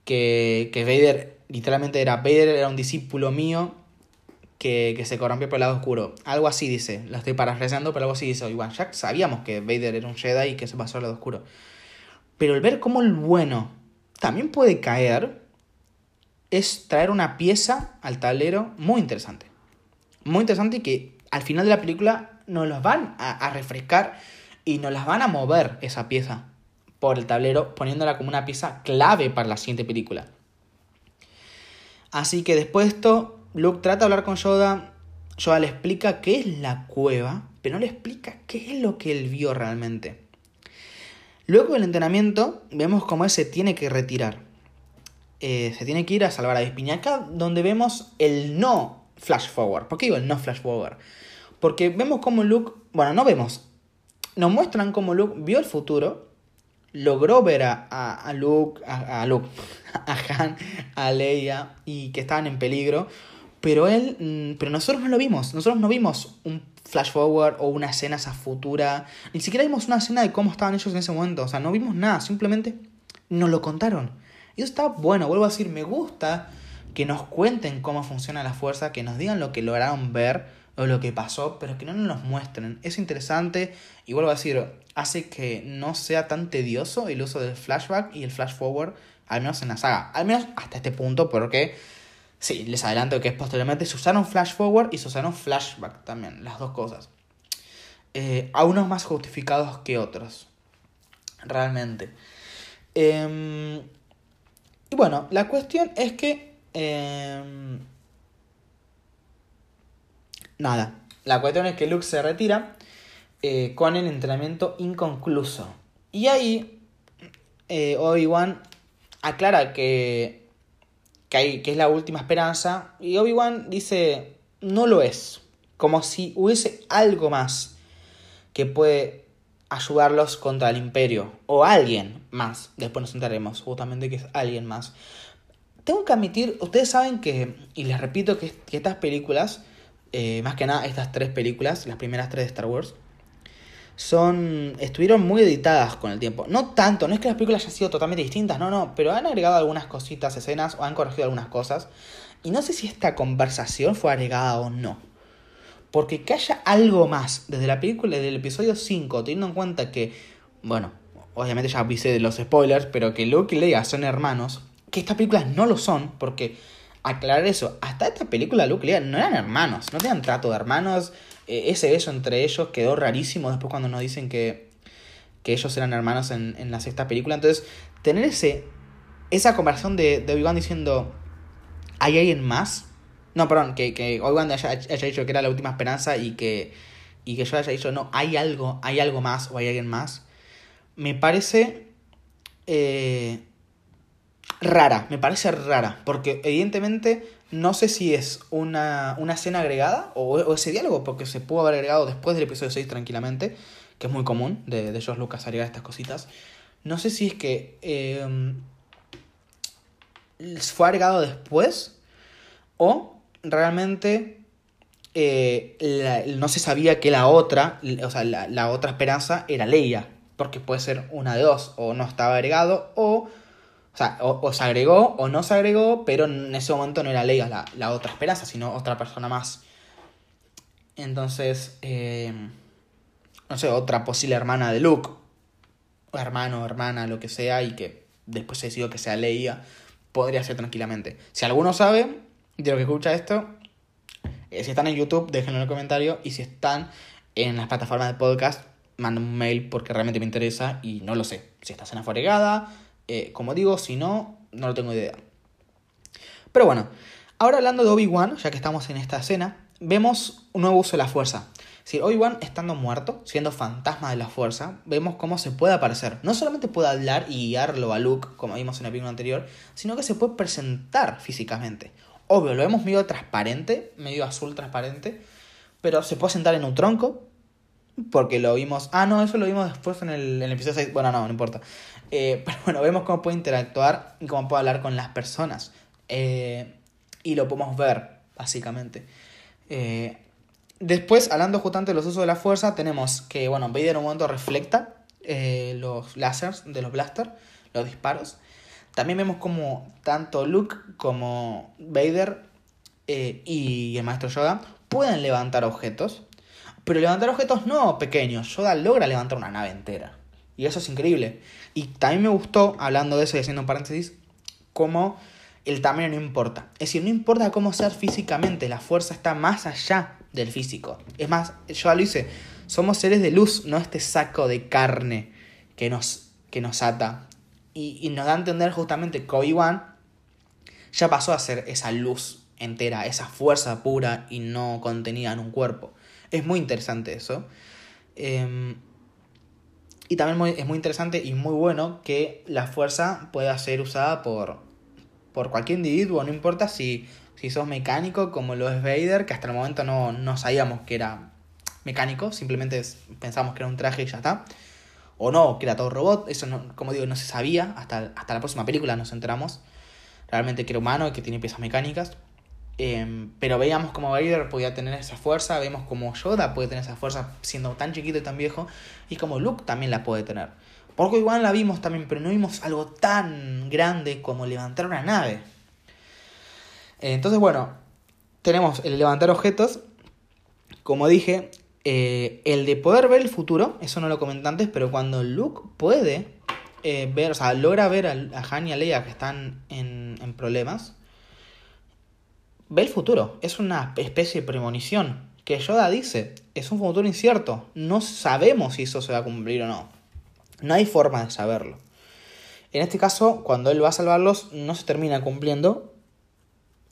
A: que, que Vader literalmente era Vader era un discípulo mío que, se corrompió por el lado oscuro. Algo así dice, lo estoy parafraseando, pero algo así dice Igual, Ya sabíamos que Vader era un Jedi y que se pasó al lado oscuro. Pero el ver cómo el bueno también puede caer es traer una pieza al tablero muy interesante. Muy interesante y que al final de la película nos los van a, a refrescar y nos las van a mover esa pieza por el tablero, poniéndola como una pieza clave para la siguiente película. Así que después de esto, Luke trata de hablar con Yoda. Yoda le explica qué es la cueva, pero no le explica qué es lo que él vio realmente. Luego del entrenamiento, vemos cómo él se tiene que retirar. Eh, se tiene que ir a salvar a Despiñaca, donde vemos el no flash forward. ¿Por qué digo el no flash forward? Porque vemos cómo Luke, bueno, no vemos, nos muestran cómo Luke vio el futuro logró ver a, a, Luke, a, a, Luke, a Han, a Leia y que estaban en peligro, pero él, mm, pero nosotros no lo vimos, nosotros no vimos un flash forward o una escena esa futura, ni siquiera vimos una escena de cómo estaban ellos en ese momento, o sea, no vimos nada, simplemente nos lo contaron. Y eso está bueno, vuelvo a decir, me gusta que nos cuenten cómo funciona la fuerza, que nos digan lo que lograron ver o lo que pasó, pero que no nos muestren. Es interesante. Y vuelvo a decir, hace que no sea tan tedioso el uso del flashback y el flash forward, al menos en la saga. Al menos hasta este punto, porque sí, les adelanto que es posteriormente se usaron flash forward y se usaron flashback también, las dos cosas. Eh, a unos más justificados que otros, realmente. Em, y bueno, la cuestión es que... Em, nada, la cuestión es que Luke se retira eh, con el entrenamiento inconcluso. Y ahí eh, Obi-Wan aclara que, que, que es la última esperanza y Obi-Wan dice, no lo es, como si hubiese algo más que puede ayudarlos contra el imperio o alguien más. Después nos enteraremos justamente que es alguien más. Tengo que admitir, ustedes saben que, y les repito que, estas películas, eh, más que nada estas tres películas, las primeras tres de Star Wars, son estuvieron muy editadas con el tiempo. No tanto, no es que las películas hayan sido totalmente distintas, no, no, pero han agregado algunas cositas, escenas o han corregido algunas cosas. Y no sé si esta conversación fue agregada o no. Porque que haya algo más desde la película, desde el episodio 5, teniendo en cuenta que, bueno, obviamente ya avisé de los spoilers, pero que Luke y Leia son hermanos, que estas películas no lo son, porque aclarar eso, hasta esta película Luke y Leia no eran hermanos, no tenían trato de hermanos, ese beso entre ellos quedó rarísimo después cuando nos dicen que, que ellos eran hermanos en, en la sexta película. Entonces, tener ese, esa conversación de, de Obi-Wan diciendo, ¿hay alguien más? No, perdón, que, que Obi-Wan haya, haya dicho que era la última esperanza y que, y que yo haya dicho, no, hay algo, hay algo más o hay alguien más. Me parece eh, rara, me parece rara, porque evidentemente no sé si es una, una escena agregada o, o, ese diálogo, porque se pudo haber agregado después del episodio 6 tranquilamente, que es muy común de, de George Lucas agregar estas cositas. No sé si es que eh, fue agregado después o realmente eh, la, no se sabía que la otra, o sea, la, la, otra esperanza era Leia, porque puede ser una de dos, o no estaba agregado, o, o sea, o, se agregó o no se agregó, pero en ese momento no era Leia la, otra esperanza, sino otra persona más. Entonces, eh, no sé, otra posible hermana de Luke, o hermano, hermana, lo que sea, y que después se decidió que sea Leia, podría ser tranquilamente. Si alguno sabe de lo que escucha esto, eh, si están en YouTube, déjenlo en el comentario. Y si están en las plataformas de podcast, manden un mail porque realmente me interesa y no lo sé. Si está escena foregada, eh, como digo, si no, no lo tengo idea. Pero bueno, ahora hablando de Obi-Wan, ya que estamos en esta escena, vemos un nuevo uso de la fuerza. Si Obi-Wan estando muerto, siendo fantasma de la fuerza, vemos cómo se puede aparecer. No solamente puede hablar y guiarlo a Luke, como vimos en el video anterior, sino que se puede presentar físicamente. Obvio, lo vemos medio transparente, medio azul transparente, pero se puede sentar en un tronco, porque lo vimos... Ah, no, eso lo vimos después en el, en el episodio 6. Bueno, no, no importa. Eh, pero bueno, vemos cómo puede interactuar y cómo puede hablar con las personas. Eh, y lo podemos ver, básicamente. Eh, después, hablando justamente de los usos de la fuerza, tenemos que, bueno, Vader en un momento reflecta los láseres de los blasters, los disparos. También vemos como tanto Luke como Vader y el maestro Yoda pueden levantar objetos. Pero levantar objetos no pequeños. Yoda logra levantar una nave entera. Y eso es increíble. Y también me gustó, hablando de eso y haciendo un paréntesis, como el tamaño no importa. Es decir, no importa cómo ser físicamente, la fuerza está más allá del físico. Es más, yo lo hice, somos seres de luz, no este saco de carne que nos, que nos ata. Y, y nos da a entender justamente que Obi-Wan ya pasó a ser esa luz entera, esa fuerza pura y no contenida en un cuerpo. Es muy interesante eso. Eh, y también es muy interesante y muy bueno que la fuerza pueda ser usada por, por cualquier individuo, no importa si, si sos mecánico como lo es Vader, que hasta el momento no, no sabíamos que era mecánico, simplemente pensamos que era un traje y ya está. O no, que era todo robot, eso como digo, no se sabía, hasta, hasta la próxima película nos enteramos realmente que era humano y que tiene piezas mecánicas. Eh, pero veíamos como Vader podía tener esa fuerza, vemos como Yoda puede tener esa fuerza siendo tan chiquito y tan viejo, y como Luke también la puede tener. Porque igual la vimos también, pero no vimos algo tan grande como levantar una nave. Entonces, bueno, tenemos el levantar objetos. Como dije, eh, el de poder ver el futuro, eso no lo comenté antes, pero cuando Luke puede eh, ver, o sea, logra ver a, Han y a Leia que están en problemas, ve el futuro. Es una especie de premonición que Yoda dice, es un futuro incierto. No sabemos si eso se va a cumplir o no. No hay forma de saberlo. En este caso, cuando él va a salvarlos, no se termina cumpliendo,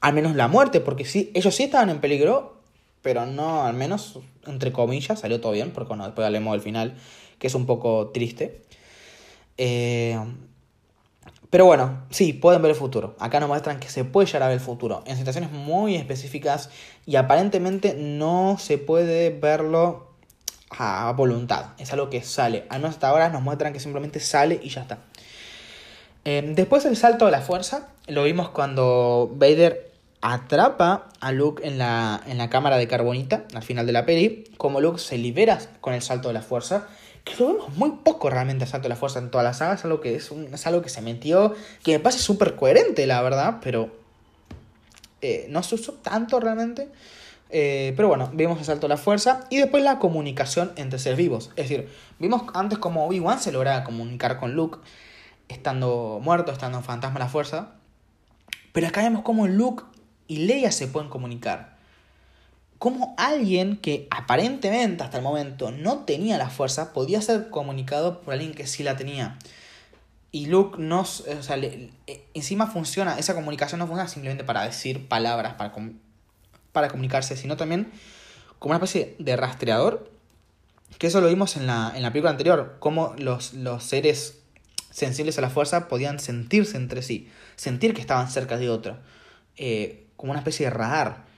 A: al menos la muerte, porque sí, ellos sí estaban en peligro, pero no, al menos, entre comillas, salió todo bien, porque bueno, después hablemos del final, que es un poco triste. Eh, pero bueno, sí, pueden ver el futuro. Acá nos muestran que se puede llegar a ver el futuro en situaciones muy específicas y aparentemente no se puede verlo a voluntad. Es algo que sale. Al menos hasta ahora nos muestran que simplemente sale y ya está. Eh, después el salto de la fuerza, lo vimos cuando Vader atrapa a Luke en la, en la cámara de carbonita al final de la peli. Como Luke se libera con el salto de la fuerza. Que lo vemos muy poco realmente el salto de la fuerza en toda la saga. Es algo que, es, un, es algo que se metió. Que me parece súper coherente, la verdad. Pero eh, no se usó tanto realmente. Eh, pero bueno, vimos el salto de la fuerza y después la comunicación entre seres vivos. Es decir, vimos antes como Obi-Wan se lograba comunicar con Luke estando muerto, estando fantasma de la fuerza. Pero acá vemos como Luke y Leia se pueden comunicar. Cómo alguien que aparentemente hasta el momento no tenía la fuerza podía ser comunicado por alguien que sí la tenía. Y Luke no, o sea, eh, encima funciona, esa comunicación no funciona simplemente para decir palabras, para, para comunicarse, sino también como una especie de rastreador, que eso lo vimos en la, en la película anterior, cómo los, los seres sensibles a la fuerza podían sentirse entre sí, sentir que estaban cerca de otro, eh, como una especie de radar,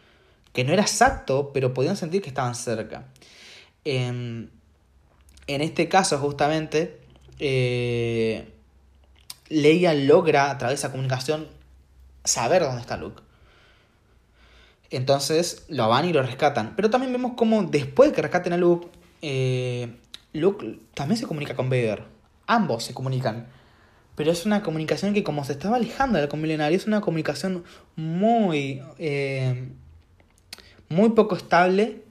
A: que no era exacto, pero podían sentir que estaban cerca. en este caso, justamente, eh, Leia logra a través de esa comunicación saber dónde está Luke. Entonces lo van y lo rescatan. Pero también vemos cómo después de que rescaten a Luke, eh, Luke también se comunica con Vader. Ambos se comunican. Pero es una comunicación que como se estaba alejando del milenario, es una comunicación muy... Eh, muy poco estable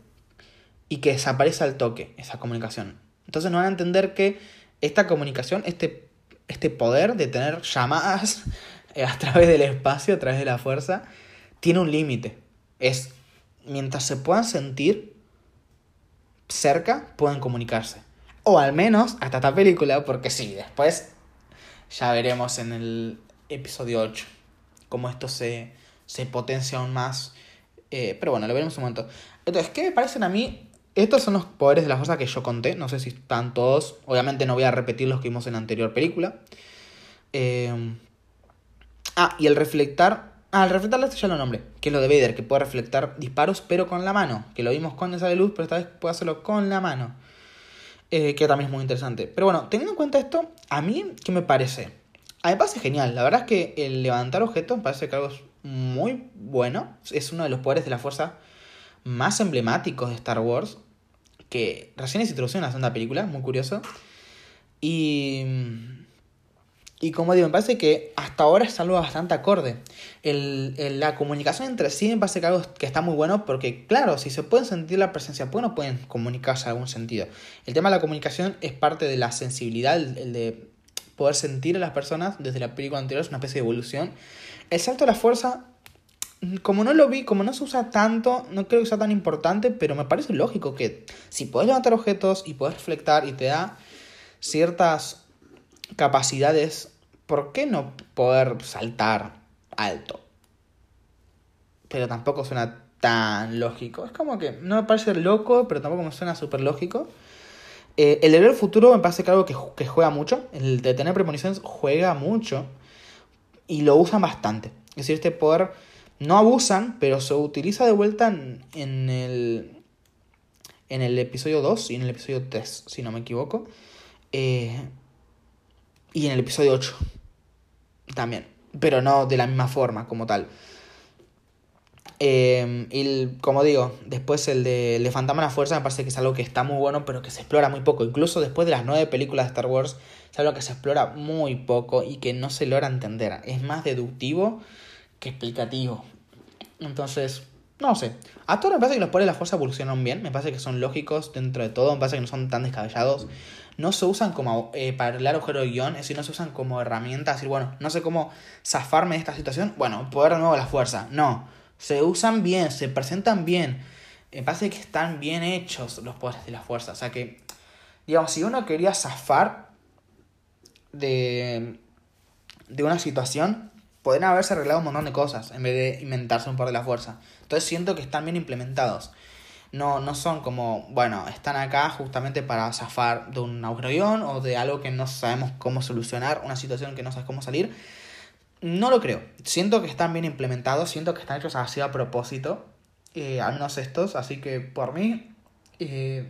A: y que desaparece al toque esa comunicación. Entonces no van a entender que esta comunicación, este, este poder de tener llamadas a través del espacio, a través de la fuerza, tiene un límite. Es mientras se puedan sentir cerca, pueden comunicarse. O al menos hasta esta película, porque sí, después ya veremos en el episodio 8 cómo esto se, se potencia aún más. Eh, pero bueno, lo veremos un momento. Entonces, ¿qué me parecen a mí? Estos son los poderes de la fuerza que yo conté. No sé si están todos. Obviamente no voy a repetir los que vimos en la anterior película. Eh, ah, y el reflectar. Ah, el reflectar esto ya lo nombré. Que es lo de Vader, que puede reflectar disparos, pero con la mano. Que lo vimos con esa de luz, pero esta vez puede hacerlo con la mano. Eh, que también es muy interesante. Pero bueno, teniendo en cuenta esto, a mí, ¿qué me parece? A mí me parece genial. La verdad es que el levantar objetos me parece que algo es muy bueno. Es uno de los poderes de la fuerza más emblemáticos de Star Wars. Que recién se introducido en la segunda película, muy curioso. Y y como digo, me parece que hasta ahora es algo bastante acorde. El, la comunicación entre sí me parece que algo que está muy bueno porque, claro, si se pueden sentir la presencia, pues no pueden comunicarse en algún sentido. El tema de la comunicación es parte de la sensibilidad, el, de poder sentir a las personas desde la película anterior, es una especie de evolución. El salto de la fuerza, como no lo vi, como no se usa tanto, no creo que sea tan importante, pero me parece lógico que si puedes levantar objetos y puedes reflectar y te da ciertas capacidades ¿por qué no poder saltar alto? Pero tampoco suena tan lógico. Es como que no me parece loco, pero tampoco me suena súper lógico. Eh, el de futuro me parece que algo que, que, juega mucho. El de tener premoniciones juega mucho. Y lo usan bastante. Es decir, este poder no abusan, pero se utiliza de vuelta en, en el. En el episodio 2 y en el episodio 3, si no me equivoco. Eh, y en el episodio 8 también, pero no de la misma forma como tal. Eh, y como digo, después el de, el de Fantasma la Fuerza me parece que es algo que está muy bueno, pero que se explora muy poco. Incluso después de las nueve películas de Star Wars, es algo que se explora muy poco y que no se logra entender. Es más deductivo que explicativo. Entonces, no sé. A todos me parece que los poderes de la fuerza evolucionan bien. Me parece que son lógicos dentro de todo. Me parece que no son tan descabellados no se usan como eh, para arreglar agujero de guion, es decir, no se usan como herramienta, decir, bueno, no sé cómo zafarme de esta situación, bueno, poder de nuevo la fuerza. No, se usan bien, se presentan bien. Me parece que están bien hechos los poderes de la fuerza. O sea que, digamos, si uno quería zafar de, de una situación, podrían haberse arreglado un montón de cosas en vez de inventarse un poder de la fuerza. Entonces siento que están bien implementados no, no son como, bueno, están acá justamente para zafar de un agujero o de algo que no sabemos cómo solucionar, una situación que no sabes cómo salir. No lo creo. Siento que están bien implementados, siento que están hechos así a propósito, eh, al menos estos, así que por mí, eh,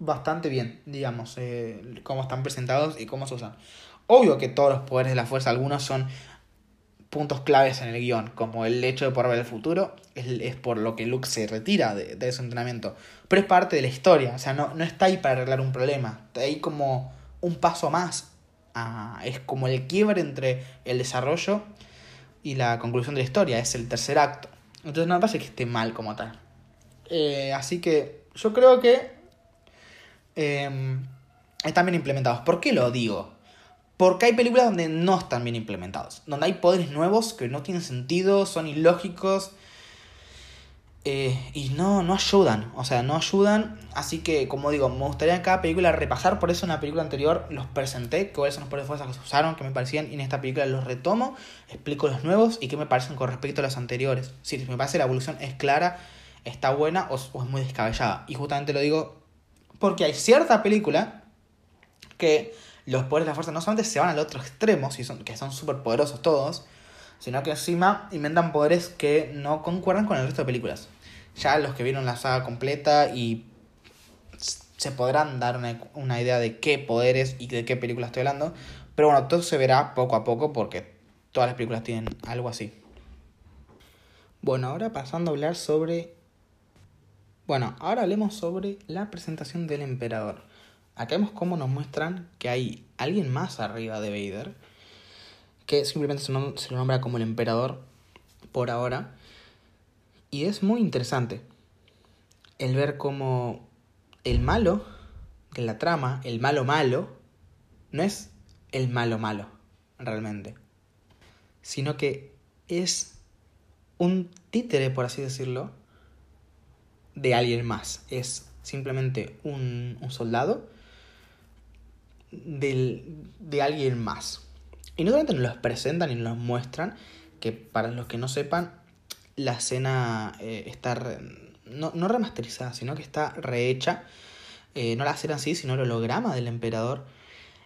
A: bastante bien, digamos, eh, cómo están presentados y cómo se usan. Obvio que todos los poderes de la fuerza, algunos son puntos claves en el guion, como el hecho de poder ver el futuro, es, por lo que Luke se retira de, de, ese entrenamiento. Pero es parte de la historia, o sea, no, no está ahí para arreglar un problema, está ahí como un paso más. es como el quiebre entre el desarrollo y la conclusión de la historia, es el tercer acto. Entonces no me parece que esté mal como tal. Eh, así que yo creo que eh, están bien implementados. ¿Por qué lo digo? Porque hay películas donde no están bien implementados, donde hay poderes nuevos que no tienen sentido, son ilógicos. Eh, y no, no ayudan, o sea, no ayudan. Así que, como digo, me gustaría en cada película repasar. Por eso en la película anterior los presenté, cuáles son los poderes de que se usaron, que me parecían. Y en esta película los retomo, explico los nuevos y qué me parecen con respecto a los anteriores. Si me parece la evolución es clara, está buena o, es muy descabellada. Y justamente lo digo porque hay cierta película que los poderes de la fuerza no solamente se van al otro extremo, si son, que son súper poderosos todos sino que encima inventan poderes que no concuerdan con el resto de películas. Ya los que vieron la saga completa y se podrán dar una, idea de qué poderes y de qué película estoy hablando, pero bueno, todo se verá poco a poco porque todas las películas tienen algo así. Bueno, ahora pasando a hablar sobre... Bueno, ahora hablemos sobre la presentación del emperador. Acá vemos cómo nos muestran que hay alguien más arriba de Vader que simplemente se, lo nombra como el emperador por ahora. Y es muy interesante el ver cómo el malo de la trama, el malo malo, no es el malo malo, realmente. Sino que es un títere, por así decirlo, de alguien más. Es simplemente un, un soldado del, de alguien más. Y no solamente nos los presentan y nos los muestran, que para los que no sepan, la escena eh, está no, no, remasterizada, sino que está rehecha. Eh, no la escena así, sino el holograma del emperador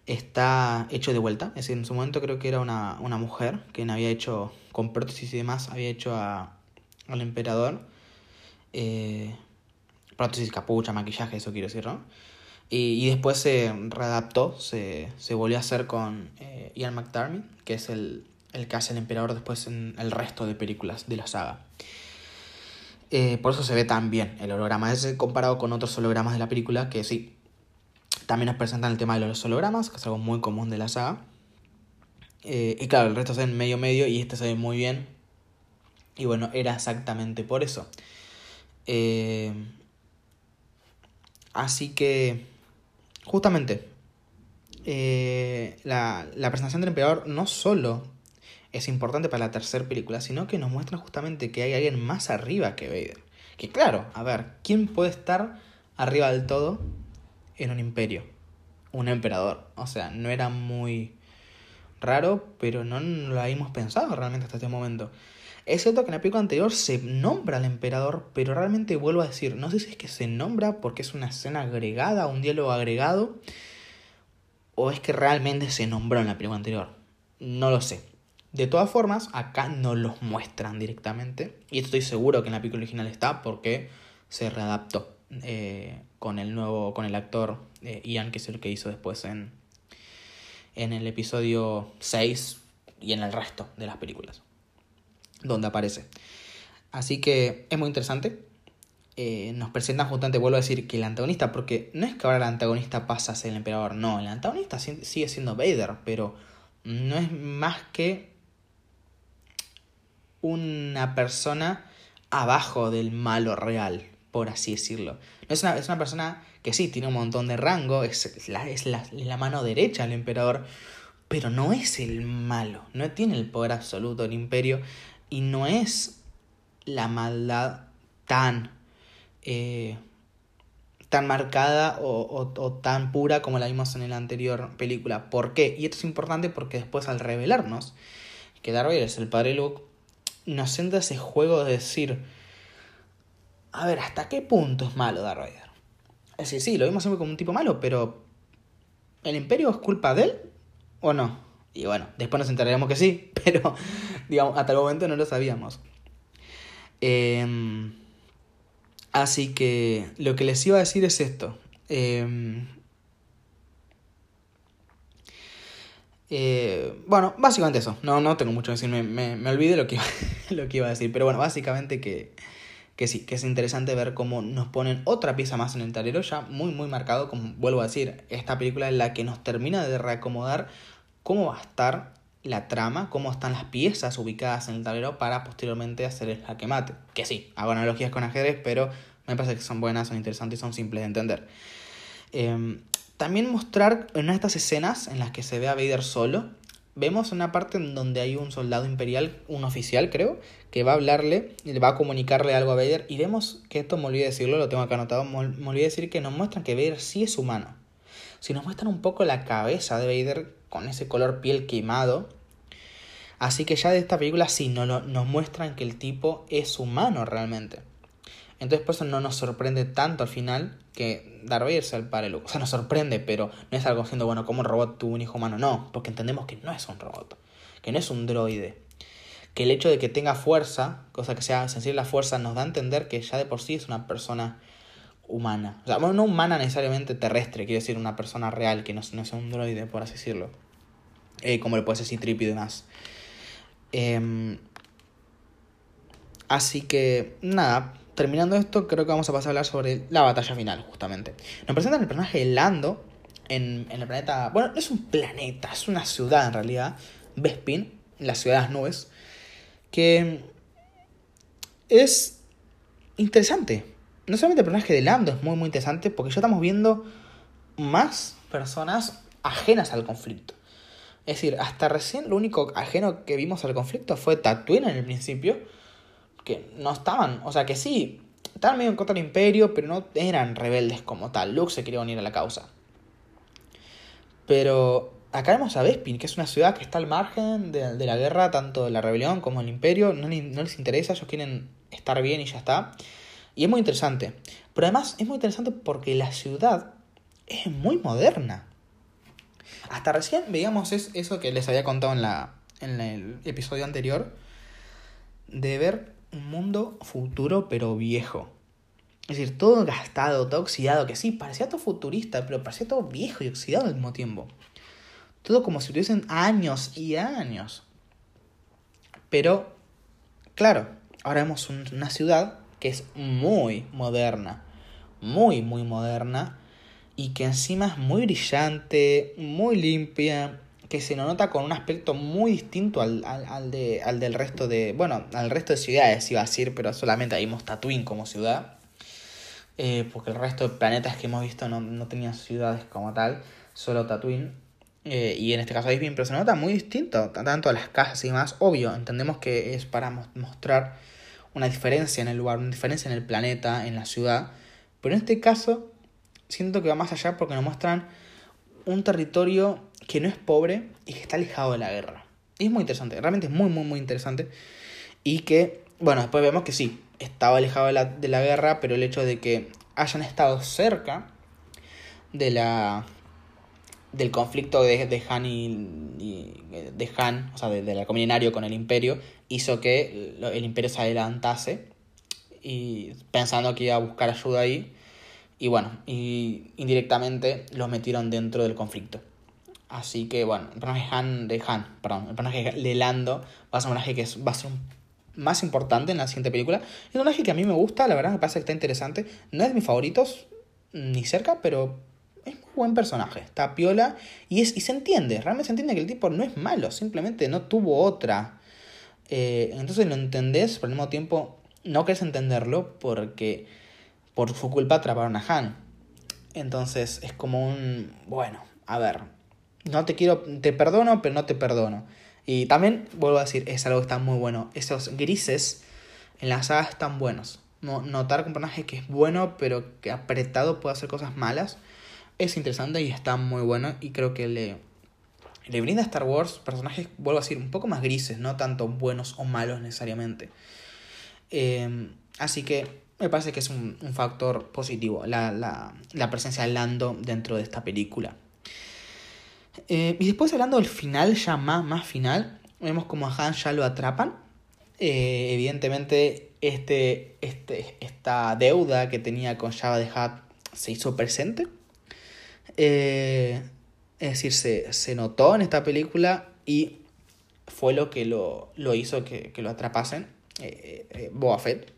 A: está hecho de vuelta. Es decir, en su momento creo que era una, una mujer que había hecho, con prótesis y demás, había hecho a, al emperador. Eh, prótesis, capucha, maquillaje, eso quiero decir, ¿no? Y, después se readaptó, se, volvió a hacer con eh, Ian McDermott, que es el, el que hace el emperador después en el resto de películas de la saga. Eh, por eso se ve tan bien el holograma. Es comparado con otros hologramas de la película que sí, también nos presentan el tema de los hologramas, que es algo muy común de la saga. Eh, y claro, el resto se ve en medio medio y este se ve muy bien. Y bueno, era exactamente por eso. Así que Justamente, eh, la, presentación del emperador no solo es importante para la tercera película, sino que nos muestra justamente que hay alguien más arriba que Vader. Que claro, a ver, ¿quién puede estar arriba del todo en un imperio? Un emperador. O sea, no era muy raro, pero no lo habíamos pensado realmente hasta este momento. Es cierto que en la película anterior se nombra al emperador, pero realmente vuelvo a decir, no sé si es que se nombra porque es una escena agregada, un diálogo agregado, o es que realmente se nombró en la película anterior. No lo sé. De todas formas, acá no los muestran directamente. Y estoy seguro que en la película original está porque se readaptó eh, con el nuevo, con el actor eh, Ian, que es el que hizo después en, en el episodio 6 y en el resto de las películas donde aparece. Así que es muy interesante. Eh, nos presentan justamente, vuelvo a decir, que el antagonista, porque no es que ahora el antagonista pasa a ser el emperador, no, el antagonista sigue siendo Vader, pero no es más que una persona abajo del malo real, por así decirlo. es una, es una persona que sí, tiene un montón de rango, es, la, es la mano derecha del emperador, pero no es el malo, no tiene el poder absoluto del imperio, y no es la maldad tan, eh, tan marcada o, tan pura como la vimos en la anterior película. ¿Por qué? Y esto es importante porque después al revelarnos que Vader es el padre Luke, nos entra ese juego de decir, a ver, ¿hasta qué punto es malo Darth Vader? Es decir, sí, lo vimos siempre como un tipo malo, pero ¿el imperio es culpa de él o no? Y bueno, después nos enteraremos que sí, pero digamos, hasta el momento no lo sabíamos. Em, así que lo que les iba a decir es esto. Em, eh, bueno, básicamente eso. No, no tengo mucho que decir, me, me, olvidé lo que, iba, lo que iba a decir. Pero bueno, básicamente que, que sí, que es interesante ver cómo nos ponen otra pieza más en el tablero, ya muy, muy marcado, como vuelvo a decir, esta película es la que nos termina de reacomodar cómo va a estar la trama, cómo están las piezas ubicadas en el tablero para posteriormente hacer el jaque mate. Que sí, hago analogías con ajedrez, pero me parece que son buenas, son interesantes y son simples de entender. Em, también mostrar en una de estas escenas en las que se ve a Vader solo, vemos una parte en donde hay un soldado imperial, un oficial creo, que va a hablarle, le va a comunicarle algo a Vader, y vemos que esto me olvidé decirlo, lo tengo acá anotado, me olvidé decir que nos muestran que Vader sí es humano. Si nos muestran un poco la cabeza de Vader con ese color piel quemado, así que ya de esta película sí no, nos muestran que el tipo es humano realmente. Entonces por eso no nos sorprende tanto al final que Darth Vader sea el padre. O sea, nos sorprende, pero no es algo siendo, bueno, como un robot tuvo un hijo humano. No, porque entendemos que no es un robot, que no es un droide. Que el hecho de que tenga fuerza, cosa que sea sensible a la fuerza, nos da a entender que ya de por sí es una persona humana. O sea, bueno, no humana necesariamente terrestre, quiero decir una persona real, que no, no es un droide, por así decirlo. Eh, como le puede ser Trip y demás. Em, así que, nada, terminando esto, creo que vamos a pasar a hablar sobre la batalla final, justamente. Nos presentan el personaje Lando en, el planeta. Bueno, no es un planeta, es una ciudad en realidad. Bespin, la ciudad de las nubes. Que es interesante. No solamente el personaje de Lando es muy, muy interesante, porque ya estamos viendo más personas ajenas al conflicto. Es decir, hasta recién lo único ajeno que vimos al conflicto fue Tatooine en el principio que no estaban, o sea que sí, estaban medio en contra del imperio, pero no eran rebeldes como tal. Luke se quería unir a la causa. Pero acá vemos a Bespin, que es una ciudad que está al margen de, la guerra, tanto de la rebelión como del imperio. No, no, les interesa, ellos quieren estar bien y ya está. Y es muy interesante. Pero además es muy interesante porque la ciudad es muy moderna. Hasta recién veíamos eso que les había contado en, la, en el episodio anterior. De ver un mundo futuro pero viejo. Es decir, todo gastado, todo oxidado, que sí, parecía todo futurista, pero parecía todo viejo y oxidado al mismo tiempo. Todo como si tuviesen años y años. Pero, claro, ahora vemos una ciudad que es muy moderna, muy, muy moderna, y que encima es muy brillante, muy limpia, que se nota con un aspecto muy distinto al, al, de, al del resto de, bueno, al resto de ciudades iba a decir, pero solamente vimos Tatooine como ciudad, eh, porque el resto de planetas que hemos visto no, no tenían ciudades como tal, solo Tatooine, eh, y en este caso bien, pero se nota muy distinto, tanto a las casas y demás, obvio, entendemos que es para mostrar una diferencia en el lugar, una diferencia en el planeta, en la ciudad, pero en este caso siento que va más allá porque nos muestran un territorio que no es pobre y que está alejado de la guerra. Y es muy interesante, realmente es muy, muy, muy interesante. Y que, bueno, después vemos que sí, estaba alejado de la, de la guerra, pero el hecho de que hayan estado cerca de la del conflicto de, de Han y, de Han, o sea, del de con el imperio, hizo que el imperio se adelantase y pensando que iba a buscar ayuda ahí y bueno, y indirectamente los metieron dentro del conflicto. Así que bueno, el personaje Han, de Han, perdón, el personaje de Lando va a ser un personaje que va a ser más importante en la siguiente película. Es un personaje que a mí me gusta, la verdad me parece que está interesante. No es de mis favoritos, ni cerca, pero es muy buen personaje. Está piola y, es, y se entiende, realmente se entiende que el tipo no es malo, simplemente no tuvo otra. Eh, entonces lo entendés, pero al mismo tiempo no querés entenderlo porque por su culpa atraparon a Han. Entonces es como un, bueno, a ver, no te quiero, te perdono, pero no te perdono. Y también, vuelvo a decir, es algo que está muy bueno. Esos grises en la saga están buenos. No, notar un personaje que es bueno, pero que apretado puede hacer cosas malas, es interesante y está muy bueno. Y creo que le, le brinda a Star Wars personajes, vuelvo a decir, un poco más grises, no tanto buenos o malos necesariamente. Eh, así que me parece que es un, factor positivo la, la, presencia de Lando dentro de esta película. Eh, y después hablando del final, ya más, más final, vemos como a Han ya lo atrapan. Eh, evidentemente, este, este, esta deuda que tenía con Java de Hutt se hizo presente. Eh, es decir, se, se, notó en esta película y fue lo que lo, lo hizo que, que, lo atrapasen. Boa Fett.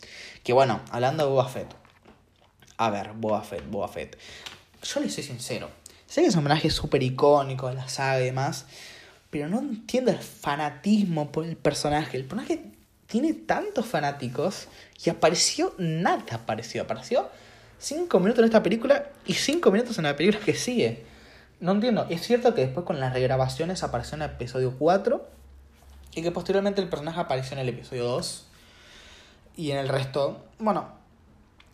A: Que bueno, hablando de Boba Fett. A ver, Boba Fett, Boba Fett. Yo le soy sincero. Sé que es un homenaje súper icónico de la saga y demás. Pero no entiendo el fanatismo por el personaje. El personaje tiene tantos fanáticos y apareció nada apareció. Apareció cinco minutos en esta película y cinco minutos en la película que sigue. no entiendo. Es cierto que después con las regrabaciones apareció en el episodio 4 y que posteriormente el personaje apareció en el episodio 2 y en el resto, bueno,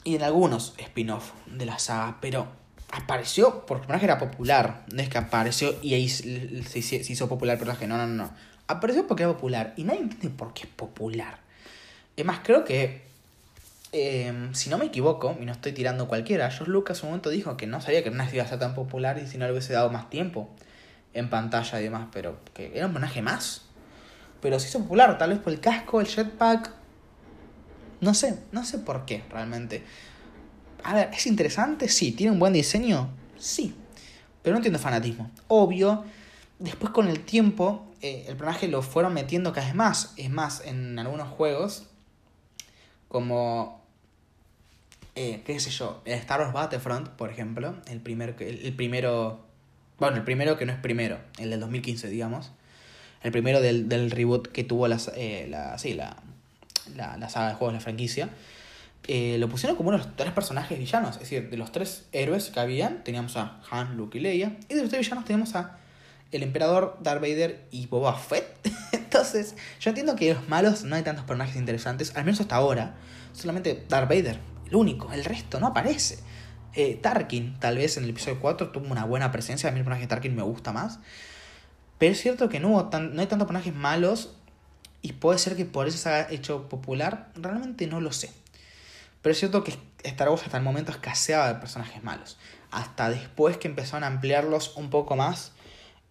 A: y en algunos spin-off de la saga, pero apareció porque el personaje era popular. No es que apareció y ahí se, hizo popular el personaje, no, no, no. Apareció porque era popular y nadie entiende por qué es popular. Es más, creo que Em, si no me equivoco, y no estoy tirando cualquiera, George Lucas en un momento dijo que no sabía que una iba a ser tan popular y si no le hubiese dado más tiempo en pantalla y demás, pero que era un personaje más. Pero se hizo popular, tal vez por el casco, el jetpack. No sé, no sé por qué realmente. A ver, ¿es interesante? Sí. ¿Tiene un buen diseño? Sí. Pero no entiendo fanatismo. Obvio, después con el tiempo, eh, el personaje lo fueron metiendo cada vez más. Es más, en algunos juegos, como eh, qué sé yo, Star Wars Battlefront, por ejemplo, el, primer, el, primero, bueno, el primero que no es primero, el del 2015, digamos, el primero del, del reboot que tuvo la, eh, la, sí, la, la, la, saga de juegos, la franquicia, eh, lo pusieron como uno de los tres personajes villanos, es decir, de los tres héroes que habían, teníamos a Han, Luke y Leia, y de los tres villanos teníamos a el emperador, Darth Vader y Boba Fett. Entonces, yo entiendo que los malos no hay tantos personajes interesantes, al menos hasta ahora, solamente Darth Vader el único, el resto no aparece. Eh, Tarkin, tal vez en el episodio 4 tuvo una buena presencia, a mí el personaje de Tarkin me gusta más. Pero es cierto que no, hay tantos personajes malos y puede ser que por eso se haya hecho popular, realmente no lo sé. Pero es cierto que Star Wars hasta el momento escaseaba de personajes malos. Hasta después que empezaron a ampliarlos un poco más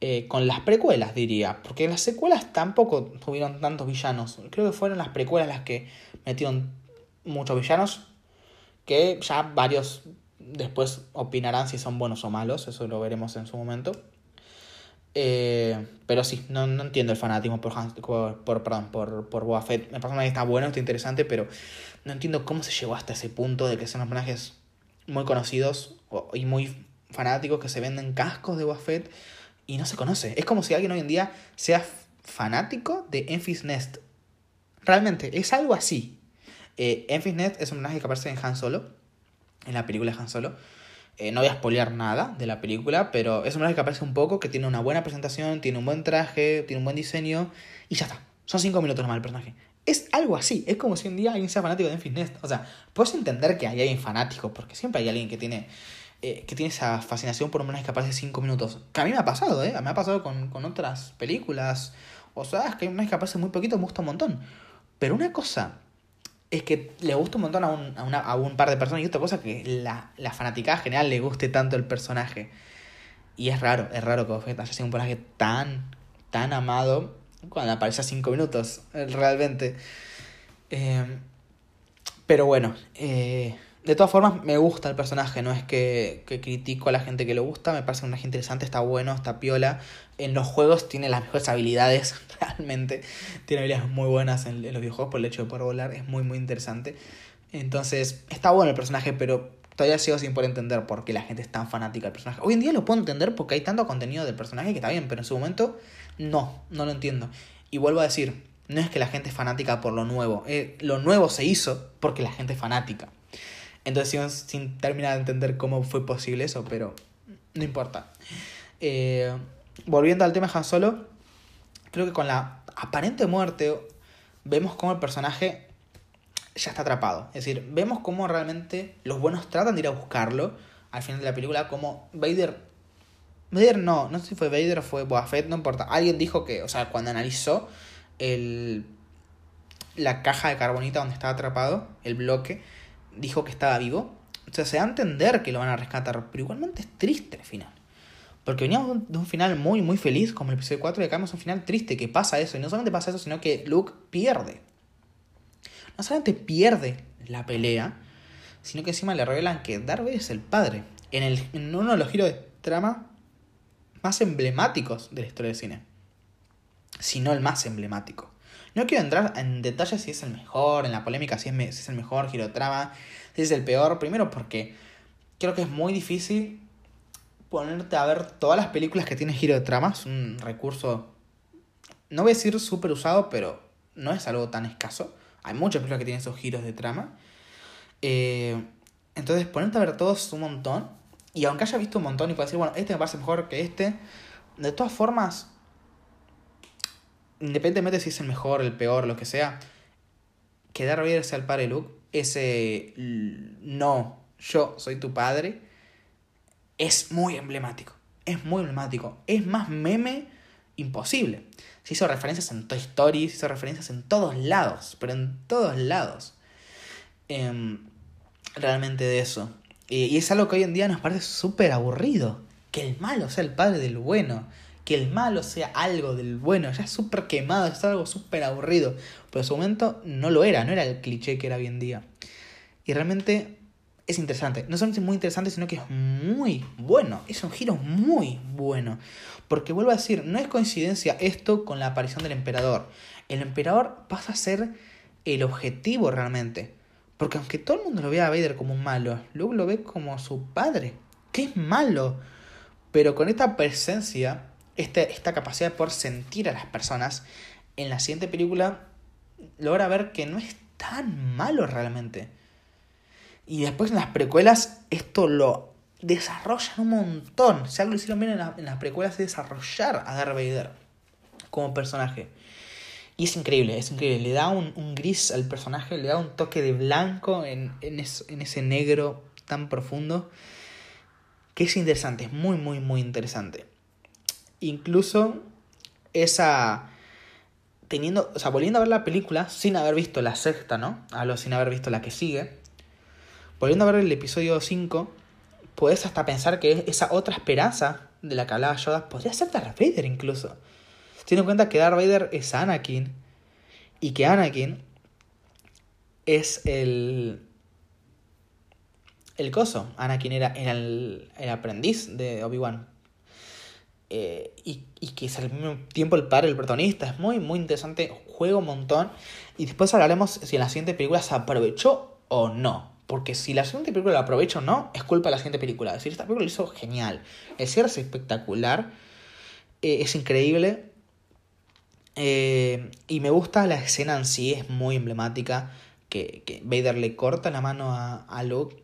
A: eh, con las precuelas, diría. Porque las secuelas tampoco tuvieron tantos villanos. Creo que fueron las precuelas las que metieron muchos villanos que ya varios después opinarán si son buenos o malos, eso lo veremos en su momento. Eh, pero sí, no, entiendo el fanatismo por, por, perdón, por, por. Me parece que está bueno, está interesante, pero no entiendo cómo se llegó hasta ese punto de que sean personajes muy conocidos y muy fanáticos que se venden cascos de Boba y no se conoce. Es como si alguien hoy en día sea fanático de Enfys Nest. Realmente, es algo así. Eh, Enfys Nest es un personaje que aparece en Han Solo, en la película Han Solo. Eh, no voy a spoilear nada de la película, pero es un personaje que aparece un poco, que tiene una buena presentación, tiene un buen traje, tiene un buen diseño, y ya está. Son cinco minutos nomás el personaje. Es algo así, es como si un día alguien sea fanático de Enfys Nest. O sea, puedes entender que hay alguien fanático, porque siempre hay alguien que tiene eh, que tiene esa fascinación por personaje que aparece cinco minutos. Que a mí me ha pasado, ¿eh? Me ha pasado con, con otras películas. O sea, es que hay personaje que aparece muy poquito, me gusta un montón. Pero una cosa es que le gusta un montón a un, a, una, a un par de personas y otra cosa que la, la fanaticada general le guste tanto el personaje. Y es raro, es raro que Buffett haya sido un personaje tan, tan amado cuando aparece a 5 minutos, realmente. Eh, pero bueno, eh, de todas formas, me gusta el personaje, no es que, que, critico a la gente que le gusta, me parece un personaje interesante, está bueno, está piola. En los juegos tiene las mejores habilidades, realmente. Tiene habilidades muy buenas en, los videojuegos por el hecho de poder volar, es muy, muy interesante. Entonces, está bueno el personaje, pero todavía sigo sin poder entender por qué la gente es tan fanática del personaje. Hoy en día lo puedo entender porque hay tanto contenido del personaje que está bien, pero en su momento no, no lo entiendo. Y vuelvo a decir, no es que la gente es fanática por lo nuevo, eh, lo nuevo se hizo porque la gente es fanática. Entonces sigo sin terminar de entender cómo fue posible eso, pero no importa. Eh, volviendo al tema de Han Solo, creo que con la aparente muerte vemos cómo el personaje ya está atrapado. Es decir, vemos cómo realmente los buenos tratan de ir a buscarlo al final de la película, como Vader... Vader no, no sé si fue Vader o fue Boba Fett, no importa. Alguien dijo que, o sea, cuando analizó el, la caja de carbonita donde estaba atrapado, el bloque, dijo que estaba vivo. O sea, se da a entender que lo van a rescatar, pero igualmente es triste el final. Porque veníamos de un final muy, muy feliz, como el episodio 4, y acá vemos un final triste, que pasa eso. Y no solamente pasa eso, sino que Luke pierde. No solamente pierde la pelea, sino que encima le revelan que Darth es el padre. En, el, en uno de los giros de trama más emblemáticos de la historia del cine. Si no el más emblemático. No quiero entrar en detalles si es el mejor, en la polémica si es, si es el mejor giro de trama, si es el peor. Primero porque creo que es muy difícil ponerte a ver todas las películas que tienen giro de trama. Es un recurso, no voy a decir súper usado, pero no es algo tan escaso. Hay muchas películas que tienen esos giros de trama. Eh, entonces, ponerte a ver todos un montón Y aunque haya visto un montón y pueda decir, bueno, este me parece mejor que este, de todas formas, independientemente si es el mejor, el peor, lo que sea, que Darth Vader sea el padre Luke, ese no, yo soy tu padre, es muy emblemático. Es muy emblemático. Es más meme imposible. Se hizo referencias en Toy Story, se hizo referencias en todos lados, pero en todos lados. Em, realmente de eso. y es algo que hoy en día nos parece súper aburrido. Que el malo sea el padre del bueno. Que el malo sea algo del bueno. Ya es súper quemado, es algo súper aburrido. Pero en su momento no lo era, no era el cliché que era hoy en día. Y realmente es interesante. No solamente es muy interesante, sino que es muy bueno. Es un giro muy bueno. Porque vuelvo a decir, no es coincidencia esto con la aparición del emperador. El emperador pasa a ser el objetivo realmente. Porque aunque todo el mundo lo vea a Vader como un malo, Luke lo ve como su padre. Que es malo. Pero con esta presencia, esta, esta capacidad de sentir a las personas, en la siguiente película logra ver que no es tan malo realmente. Y después en las precuelas esto lo desarrollan un montón. Si algo lo hicieron bien en, las precuelas es desarrollar a Darth Vader como personaje. Y es increíble, es increíble. Le da un, gris al personaje, le da un toque de blanco en, en, en ese negro tan profundo. Que es interesante, es muy, muy, muy interesante. Incluso esa teniendo, o sea, volviendo a ver la película sin haber visto la sexta, ¿no? Hablo sin haber visto la que sigue. Volviendo a ver el episodio 5, puedes hasta pensar que esa otra esperanza de la que hablaba Yoda podría ser Darth Vader incluso. Teniendo en cuenta que Darth Vader es Anakin y que Anakin es el. El coso. Anakin era, el, el aprendiz de Obi-Wan. Eh, y, y, que es al mismo tiempo el padre, el protagonista. Es muy, muy interesante. Juega un montón. Y después hablaremos si en la siguiente película se aprovechó o no. Porque si la siguiente película la aprovecha o no, es culpa de la siguiente película. Es decir, esta película lo hizo genial. El cierre es espectacular. Eh, es increíble. Eh, y me gusta la escena en sí, es muy emblemática. Que, que Vader le corta la mano a, a Luke.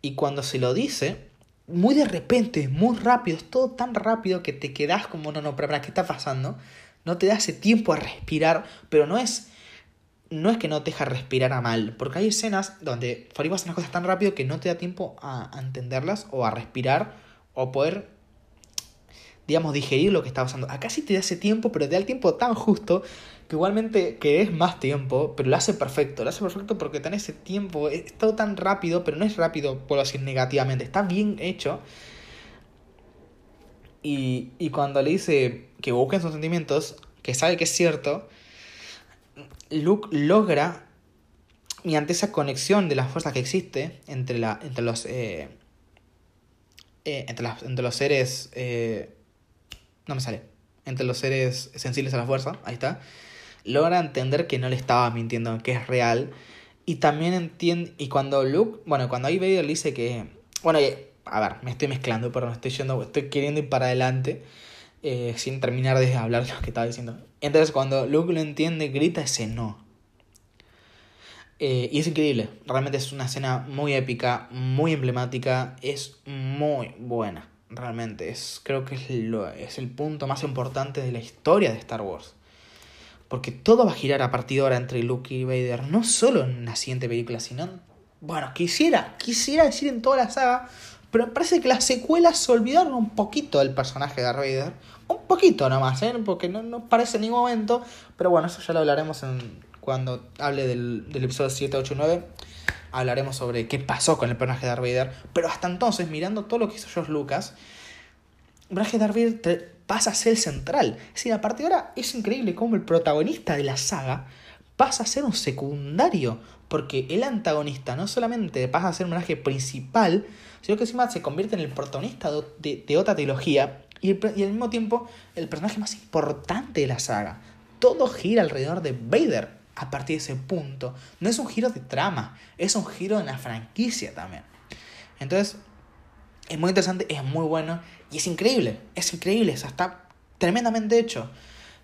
A: Y cuando se lo dice, muy de repente, muy rápido, es todo tan rápido que te quedas como, no, no, pero, ¿qué está pasando? No te da ese tiempo a respirar, pero no es no es que no te deja respirar a mal, porque hay escenas donde Farid hace unas cosas tan rápido que no te da tiempo a, entenderlas o a respirar o poder, digamos, digerir lo que está pasando. Acá sí te da ese tiempo, pero te da el tiempo tan justo igualmente que es más tiempo, pero lo hace perfecto. Lo hace perfecto porque tiene ese tiempo, es todo tan rápido, pero no es rápido, por decir negativamente, está bien hecho. Y, y cuando le dice que busquen sus sentimientos, que sabe que es cierto, Luke logra, mediante esa conexión de las fuerzas que existe entre, la, entre los... Eh, eh, entre, entre, los seres... Eh, no me sale. Entre los seres sensibles a la fuerza, ahí está. Logra entender que no le estaba mintiendo, que es real. Y también entiende... Y cuando Luke... Bueno, cuando ahí Vader le dice que... Bueno, a ver, me estoy mezclando, pero me estoy yendo... Estoy queriendo ir para adelante. sin terminar de hablar lo que estaba diciendo. Entonces cuando Luke lo entiende, grita ese no. Eh, y es increíble, realmente es una escena muy épica, muy emblemática, es muy buena, realmente. Es, creo que es, lo, es el punto más importante de la historia de Star Wars. Porque todo va a girar a partir de ahora entre Luke y Vader, no solo en la siguiente película, sino... Bueno, quisiera, quisiera decir en toda la saga, pero parece que las secuelas se olvidaron un poquito del personaje de Vader un poquito nomás, ¿eh? porque no, no parece en ningún momento. Pero bueno, eso ya lo hablaremos cuando hable del, del episodio 7, 8 y 9. Hablaremos sobre qué pasó con el personaje de Darth Vader. Pero hasta entonces, mirando todo lo que hizo George Lucas, el personaje Darth Vader pasa a ser el central. Es a partir de ahora es increíble cómo el protagonista de la saga pasa a ser un secundario. Porque el antagonista no solamente pasa a ser un personaje principal, sino que encima se convierte en el protagonista de, de otra trilogía y, al mismo tiempo el personaje más importante de la saga. Todo gira alrededor de Vader a partir de ese punto. No es un giro de trama, es un giro en la franquicia también. Entonces, es muy interesante, es muy bueno y es increíble, es increíble, está tremendamente hecho.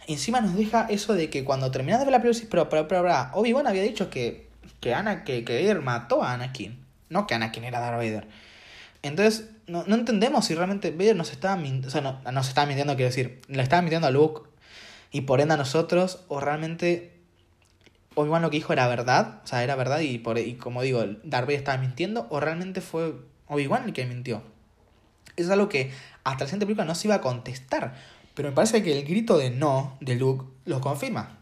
A: Encima nos deja eso de que cuando terminas de ver la película, pero, pero, pero, Obi-Wan había dicho que, que, Ana, que, que Vader mató a Anakin, no que Anakin era Darth Vader. Entonces, no, no entendemos si realmente Vader nos estaba mintiendo, o sea, no, nos estaba mintiendo, quiero decir, le estaba mintiendo a Luke y por ende a nosotros, o realmente Obi-Wan lo que dijo era verdad, o sea, era verdad y, por, y como digo, Darth Vader estaba mintiendo, o realmente fue Obi-Wan el que mintió. Es algo que hasta la siguiente película no se iba a contestar, pero me parece que el grito de no de Luke lo confirma.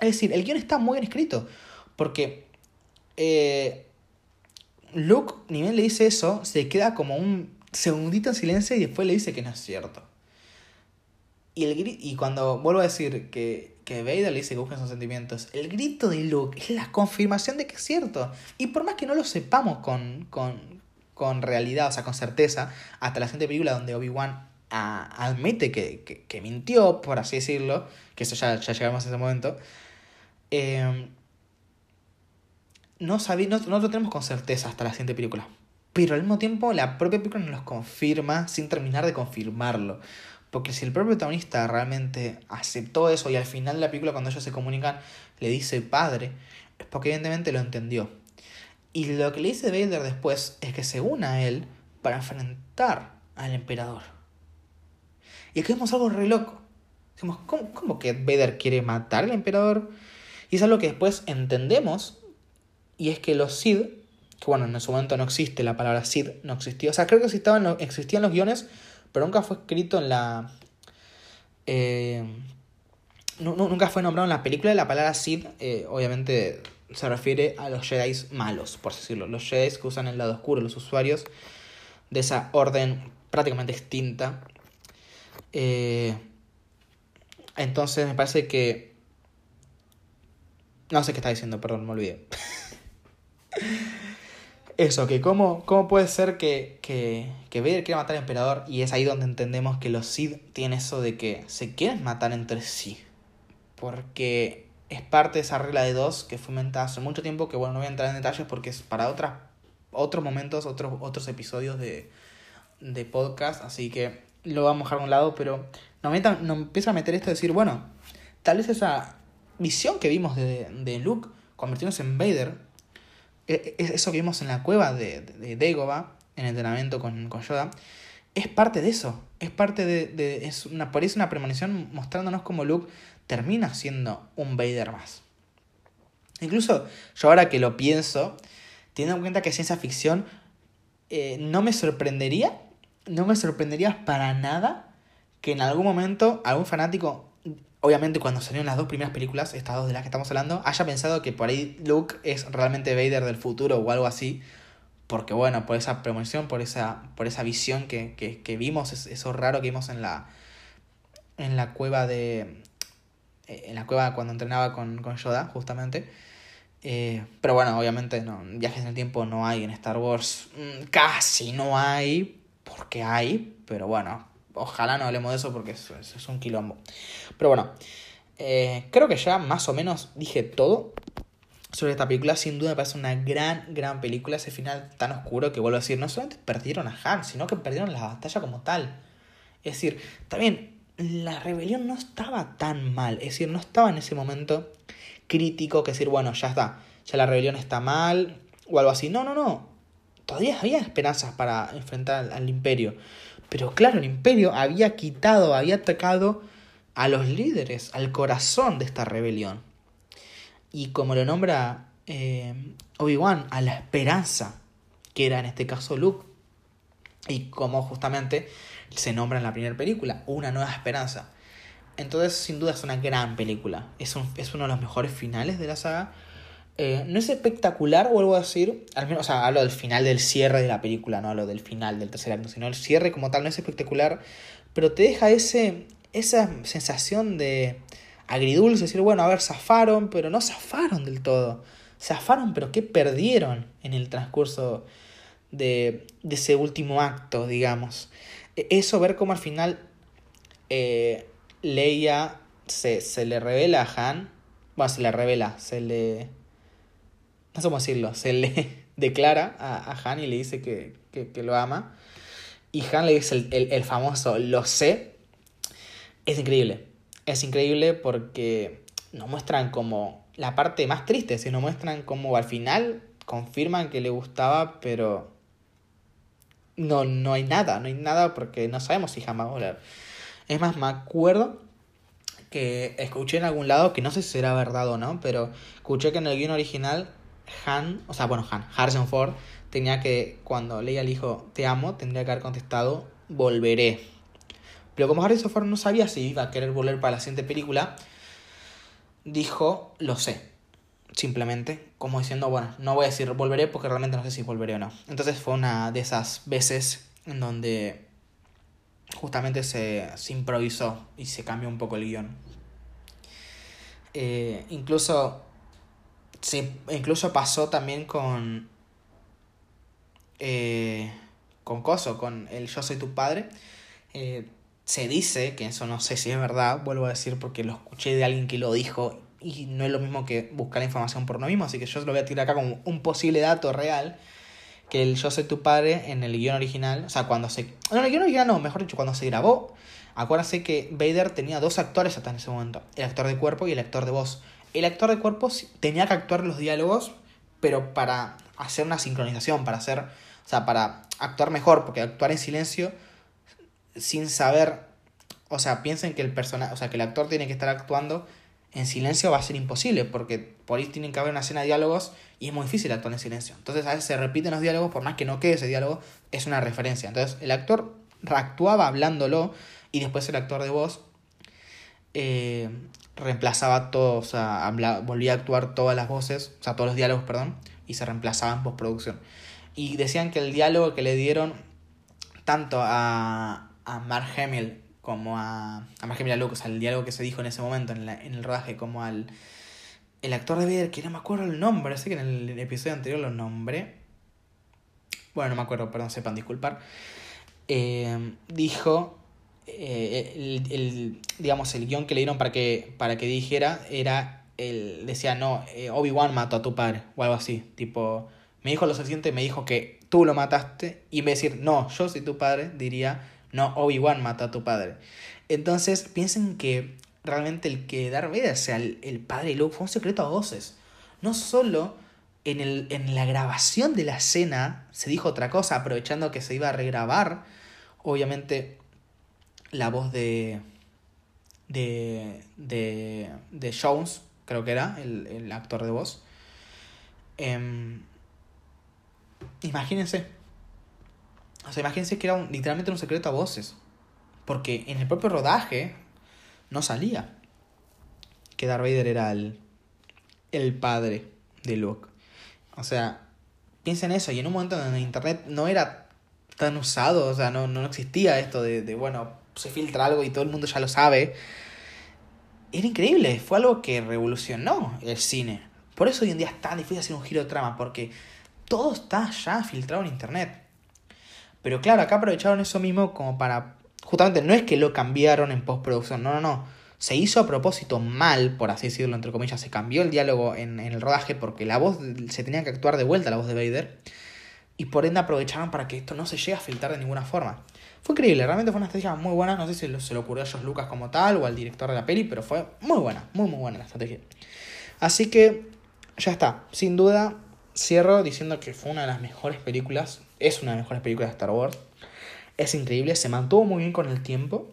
A: Es decir, el guion está muy bien escrito, porque eh, Luke, ni bien le dice eso, se queda como un segundito en silencio y después le dice que no es cierto. Y, el, y cuando vuelvo a decir que que Vader le dice que busquen sus sentimientos. El grito de Luke es la confirmación de que es cierto. Y por más que no lo sepamos con, con, con realidad, o sea, con certeza, hasta la siguiente película donde Obi-Wan admite que, que, mintió, por así decirlo, que eso ya, ya llegamos a ese momento, eh, no, no, no lo tenemos con certeza hasta la siguiente película. Pero al mismo tiempo la propia película nos lo confirma sin terminar de confirmarlo. Porque si el propio protagonista realmente aceptó eso y al final de la película cuando ellos se comunican le dice padre, es porque evidentemente lo entendió. Y lo que le dice Vader después es que se una a él para enfrentar al emperador. Y aquí vemos algo re loco. Decimos, ¿cómo, ¿cómo, que Vader quiere matar al emperador? Y es algo que después entendemos, y es que los Sid, que bueno, en ese momento no existe la palabra Sid, no existía, o sea, creo que existían, existían los guiones, pero nunca fue escrito en la... Eh, nunca fue nombrado en la película. La palabra Sith, eh, obviamente, se refiere a los Jedi malos, por decirlo. Los Jedi que usan el lado oscuro, los usuarios de esa orden prácticamente extinta. Eh, entonces me parece que... No sé qué está diciendo, perdón, me olvidé. Eso, que cómo, cómo puede ser que, que, que Vader quiera matar al emperador y es ahí donde entendemos que los Sith tienen eso de que se quieren matar entre sí. Porque es parte de esa regla de dos que fue hace mucho tiempo, que bueno, no voy a entrar en detalles porque es para otras, otros momentos, otros, otros episodios de, de podcast, así que lo vamos a dejar a un lado, pero nos, nos empieza a meter esto de decir, bueno, tal vez esa visión que vimos de, de Luke convirtiéndose en Vader e, e, eso que vimos en la cueva de, de, Dagobah, en entrenamiento con, con, Yoda, es parte de eso. Es parte de. de es una, por eso una premonición mostrándonos cómo Luke termina siendo un Vader más. Incluso yo ahora que lo pienso, teniendo en cuenta que ciencia ficción, eh, no me sorprendería, no me sorprendería para nada que en algún momento algún fanático obviamente cuando salieron las dos primeras películas, estas dos de las que estamos hablando, haya pensado que por ahí Luke es realmente Vader del futuro o algo así. Porque bueno, por esa premonición, por esa, por esa visión que, que, que vimos, eso raro que vimos en la, en la cueva de... En la cueva cuando entrenaba con, con Yoda, justamente. Eh, pero bueno, obviamente no, viajes en el tiempo no hay en Star Wars. Mm, casi no hay, porque hay, pero bueno, ojalá no hablemos de eso porque es, es un quilombo. Pero bueno, eh, creo que ya más o menos dije todo sobre esta película. Sin duda me parece una gran, gran película. Ese final tan oscuro que vuelvo a decir, no solamente perdieron a Han, sino que perdieron la batalla como tal. Es decir, también la rebelión no estaba tan mal. Es decir, no estaba en ese momento crítico que decir, bueno, ya está, ya la rebelión está mal o algo así. No, no, no. Todavía había esperanzas para enfrentar al imperio. Pero claro, el imperio había quitado, había atacado a los líderes, al corazón de esta rebelión. Y como lo nombra eh, Obi-Wan, a la esperanza, que era en este caso Luke. Y como justamente se nombra en la primera película, una nueva esperanza. Entonces, sin duda es una gran película. Es, un, es uno de los mejores finales de la saga. Eh, no es espectacular, vuelvo a decir, al menos, o sea, hablo del final del cierre de la película, no hablo del final del tercer acto, sino el cierre como tal no es espectacular, pero te deja ese, esa sensación de agridulce, decir, bueno, a ver, zafaron, pero no zafaron del todo, zafaron, pero ¿qué perdieron en el transcurso de, de ese último acto, digamos? Eso, ver cómo al final eh, Leia se, se le revela a Han, bueno, se le revela, se le no sé cómo decirlo, se le declara a, a Han y le dice que, que, lo ama. Y Han le dice el, el, el, famoso lo sé. Es increíble. Es increíble porque nos muestran como la parte más triste, si nos muestran como al final confirman que le gustaba, pero no, no hay nada, no hay nada porque no sabemos si jamás va a volver. Es más, me acuerdo que escuché en algún lado, que no sé si será verdad o no, pero escuché que en el guion original Han, o sea, bueno, Han, Harrison Ford, tenía que, cuando leía al hijo te amo, tendría que haber contestado volveré. Pero como Harrison Ford no sabía si iba a querer volver para la siguiente película, dijo lo sé. Simplemente, como diciendo, bueno, no voy a decir volveré porque realmente no sé si volveré o no. Entonces fue una de esas veces en donde justamente se, improvisó y se cambió un poco el guion. Eh, incluso, incluso pasó también con. Eh, con Coso, con el Yo soy tu padre. Eh, se dice, que eso no sé si es verdad, vuelvo a decir porque lo escuché de alguien que lo dijo y no es lo mismo que buscar información por uno mismo, así que yo lo voy a tirar acá como un posible dato real que el Yo soy tu padre en el guion original, o sea, cuando se... No, en el guion original no, mejor dicho, cuando se grabó, acuérdense que Vader tenía dos actores hasta en ese momento, el actor de cuerpo y el actor de voz. El actor de cuerpo tenía que actuar los diálogos, pero para hacer una sincronización, para hacer, o sea, para actuar mejor, porque actuar en silencio sin saber, o sea, piensen que el personaje, o sea, que el actor tiene que estar actuando en silencio va a ser imposible, porque por ahí tienen que haber una escena de diálogos y es muy difícil actuar en silencio. Entonces a veces se repiten los diálogos, por más que no quede ese diálogo, es una referencia. Entonces el actor actuaba hablándolo y después el actor de voz eh, reemplazaba todo, o sea, volvía a actuar todas las voces, o sea, todos los diálogos, perdón, y se reemplazaban en postproducción. Y decían que el diálogo que le dieron tanto a, a Mark Hamill como a, a Mark Hamill a Luke, o sea, el diálogo que se dijo en ese momento en, en el rodaje, como al el actor de Vader, que no me acuerdo el nombre, sé que en el episodio anterior lo nombré. Bueno, no me acuerdo, perdón, sepan disculpar. Eh, dijo, eh, el, el, digamos, el guion que le dieron para que, para que dijera era, el, decía, no, eh, Obi-Wan mató a tu padre, o algo así, tipo, me dijo lo suficiente, me dijo que tú lo mataste, y en vez de decir, no, yo soy tu padre, diría, no, Obi-Wan mató a tu padre. Entonces, piensen que realmente el que Darth Vader sea el, padre de Luke fue un secreto a voces. No solo en, el, en la grabación de la escena se dijo otra cosa, aprovechando que se iba a regrabar, obviamente, la voz de. de. de. de Jones, creo que era, el, actor de voz. Em, imagínense. O sea, imagínense que era literalmente un secreto a voces. Porque en el propio rodaje no salía. Que Darth Vader era el, el padre de Luke. O sea, piensen eso. Y en un momento en Internet no era tan usado, o sea, no, no existía esto de, de, bueno, se filtra algo y todo el mundo ya lo sabe. Era increíble, fue algo que revolucionó el cine. Por eso hoy en día es tan difícil hacer un giro de trama, porque todo está ya filtrado en Internet. Pero claro, acá aprovecharon eso mismo como para justamente no es que lo cambiaron en postproducción, no, no, no. Se hizo a propósito mal, por así decirlo, entre comillas, se cambió el diálogo en, el rodaje porque la voz se tenía que actuar de vuelta, la voz de Vader, y por ende aprovecharon para que esto no se llegue a filtrar de ninguna forma. Fue increíble, realmente fue una estrategia muy buena, no sé si se le ocurrió a Josh Lucas como tal o al director de la peli, pero fue muy buena, muy muy buena la estrategia. Así que ya está, sin duda cierro diciendo que fue una de las mejores películas, es una de las mejores películas de Star Wars es increíble, se mantuvo muy bien con el tiempo.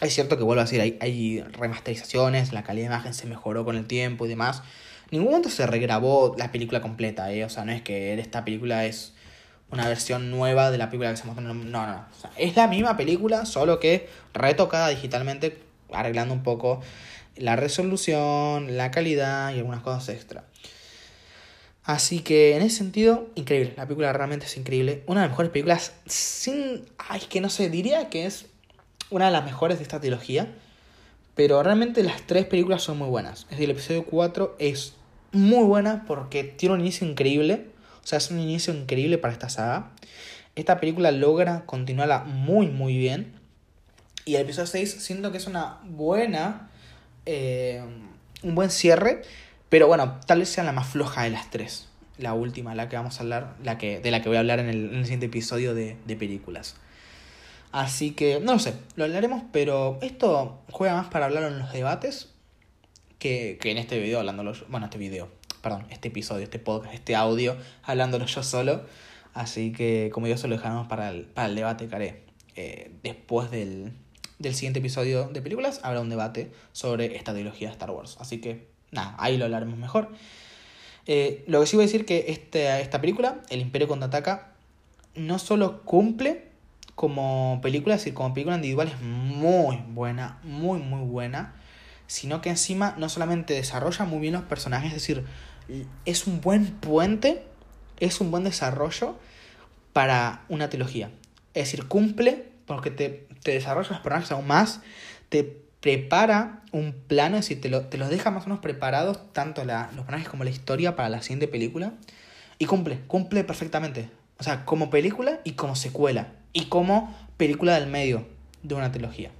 A: Es cierto que vuelvo a decir, hay, remasterizaciones, la calidad de imagen se mejoró con el tiempo y demás. En ningún momento se regrabó la película completa, ¿eh? O sea, no es que esta película es una versión nueva de la película que se mostró. No, no, no. Es la misma película, solo que retocada digitalmente, arreglando un poco la resolución, la calidad y algunas cosas extra. Así que en ese sentido, increíble. La película realmente es increíble. Una de las mejores películas sin... Ay, que no sé, diría que es una de las mejores de esta trilogía. Pero realmente las tres películas son muy buenas. Es decir, el episodio 4 es muy buena porque tiene un inicio increíble. O sea, es un inicio increíble para esta saga. Esta película logra continuarla muy, muy bien. Y el episodio 6 siento que es una buena... Eh, un buen cierre pero bueno, tal vez sea la más floja de las tres. La última, la que vamos a hablar, la que, de la que voy a hablar en el, siguiente episodio de, películas. Así que, no lo sé, lo hablaremos, pero esto juega más para hablar en los debates que, que en este video hablándolo yo. Bueno, este video, perdón, este episodio, este podcast, este audio, hablándolo yo solo. Así que, como yo se lo dejamos para el, para el debate que haré eh, después del, del siguiente episodio de películas, habrá un debate sobre esta trilogía de Star Wars. Así que, nada, ahí lo hablaremos mejor. Eh, lo que sí voy a decir que este, esta película, El Imperio contraataca, no solo cumple como película, es decir, como película individual es muy buena, muy, muy buena, sino que encima no solamente desarrolla muy bien los personajes, es decir, es un buen puente, es un buen desarrollo para una trilogía. Es decir, cumple porque te, te desarrolla los personajes aún más, te prepara un plano, es decir, te, lo, te los deja más o menos preparados, tanto la, los personajes como la historia para la siguiente película, y cumple, cumple perfectamente. O sea, como película y como secuela, y como película del medio de una trilogía.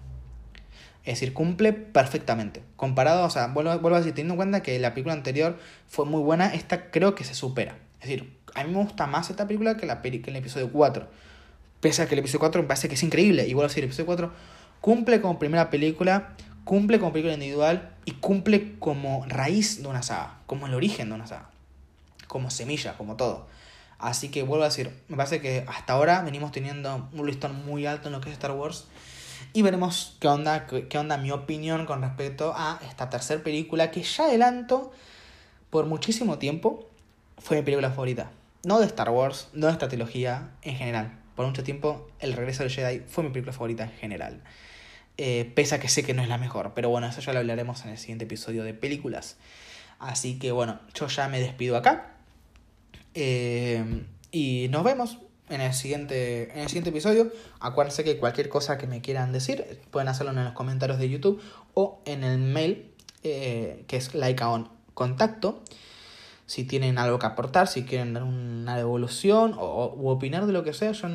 A: Es decir, cumple perfectamente. Comparado, o sea, vuelvo, vuelvo a decir, teniendo en cuenta que la película anterior fue muy buena, esta creo que se supera. Es decir, a mí me gusta más esta película que, la que el episodio 4. Pese a que el episodio 4 me parece que es increíble. Igual así, el episodio 4 cumple como primera película, cumple como película individual y cumple como raíz de una saga, como el origen de una saga, como semilla, como todo. Así que vuelvo a decir, me parece que hasta ahora venimos teniendo un listón muy alto en lo que es Star Wars. Y veremos qué onda, qué onda mi opinión con respecto a esta tercera película que ya adelanto por muchísimo tiempo fue mi película favorita. No de Star Wars, no de esta trilogía en general. Por mucho tiempo, El regreso del Jedi fue mi película favorita en general. Eh, pese a que sé que no es la mejor, pero bueno, eso ya lo hablaremos en el siguiente episodio de películas. Así que bueno, yo ya me despido acá. Eh, y nos vemos en el, siguiente, en el siguiente episodio. Acuérdense que cualquier cosa que me quieran decir, pueden hacerlo en los comentarios de YouTube o en el mail eh, que es likeaon contacto. Si tienen algo que aportar, si quieren dar una devolución o, u opinar de lo que sea, yo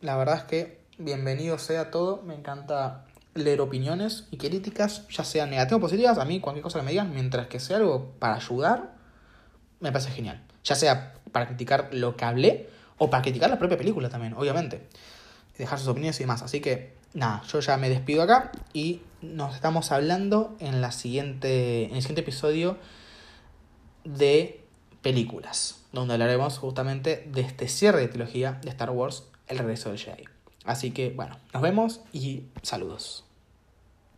A: la verdad es que bienvenido sea todo. Me encanta leer opiniones y críticas, ya sean negativas o positivas, a mí cualquier cosa que me digan, mientras que sea algo para ayudar, me parece genial. Ya sea para criticar lo que hablé o para criticar la propia película también, obviamente. Dejar sus opiniones y demás. Así que, nada, yo ya me despido acá y nos estamos hablando en, la siguiente, en el siguiente episodio de películas, donde hablaremos justamente de este cierre de trilogía de Star Wars, El regreso del Jedi. Así que bueno, nos vemos y saludos.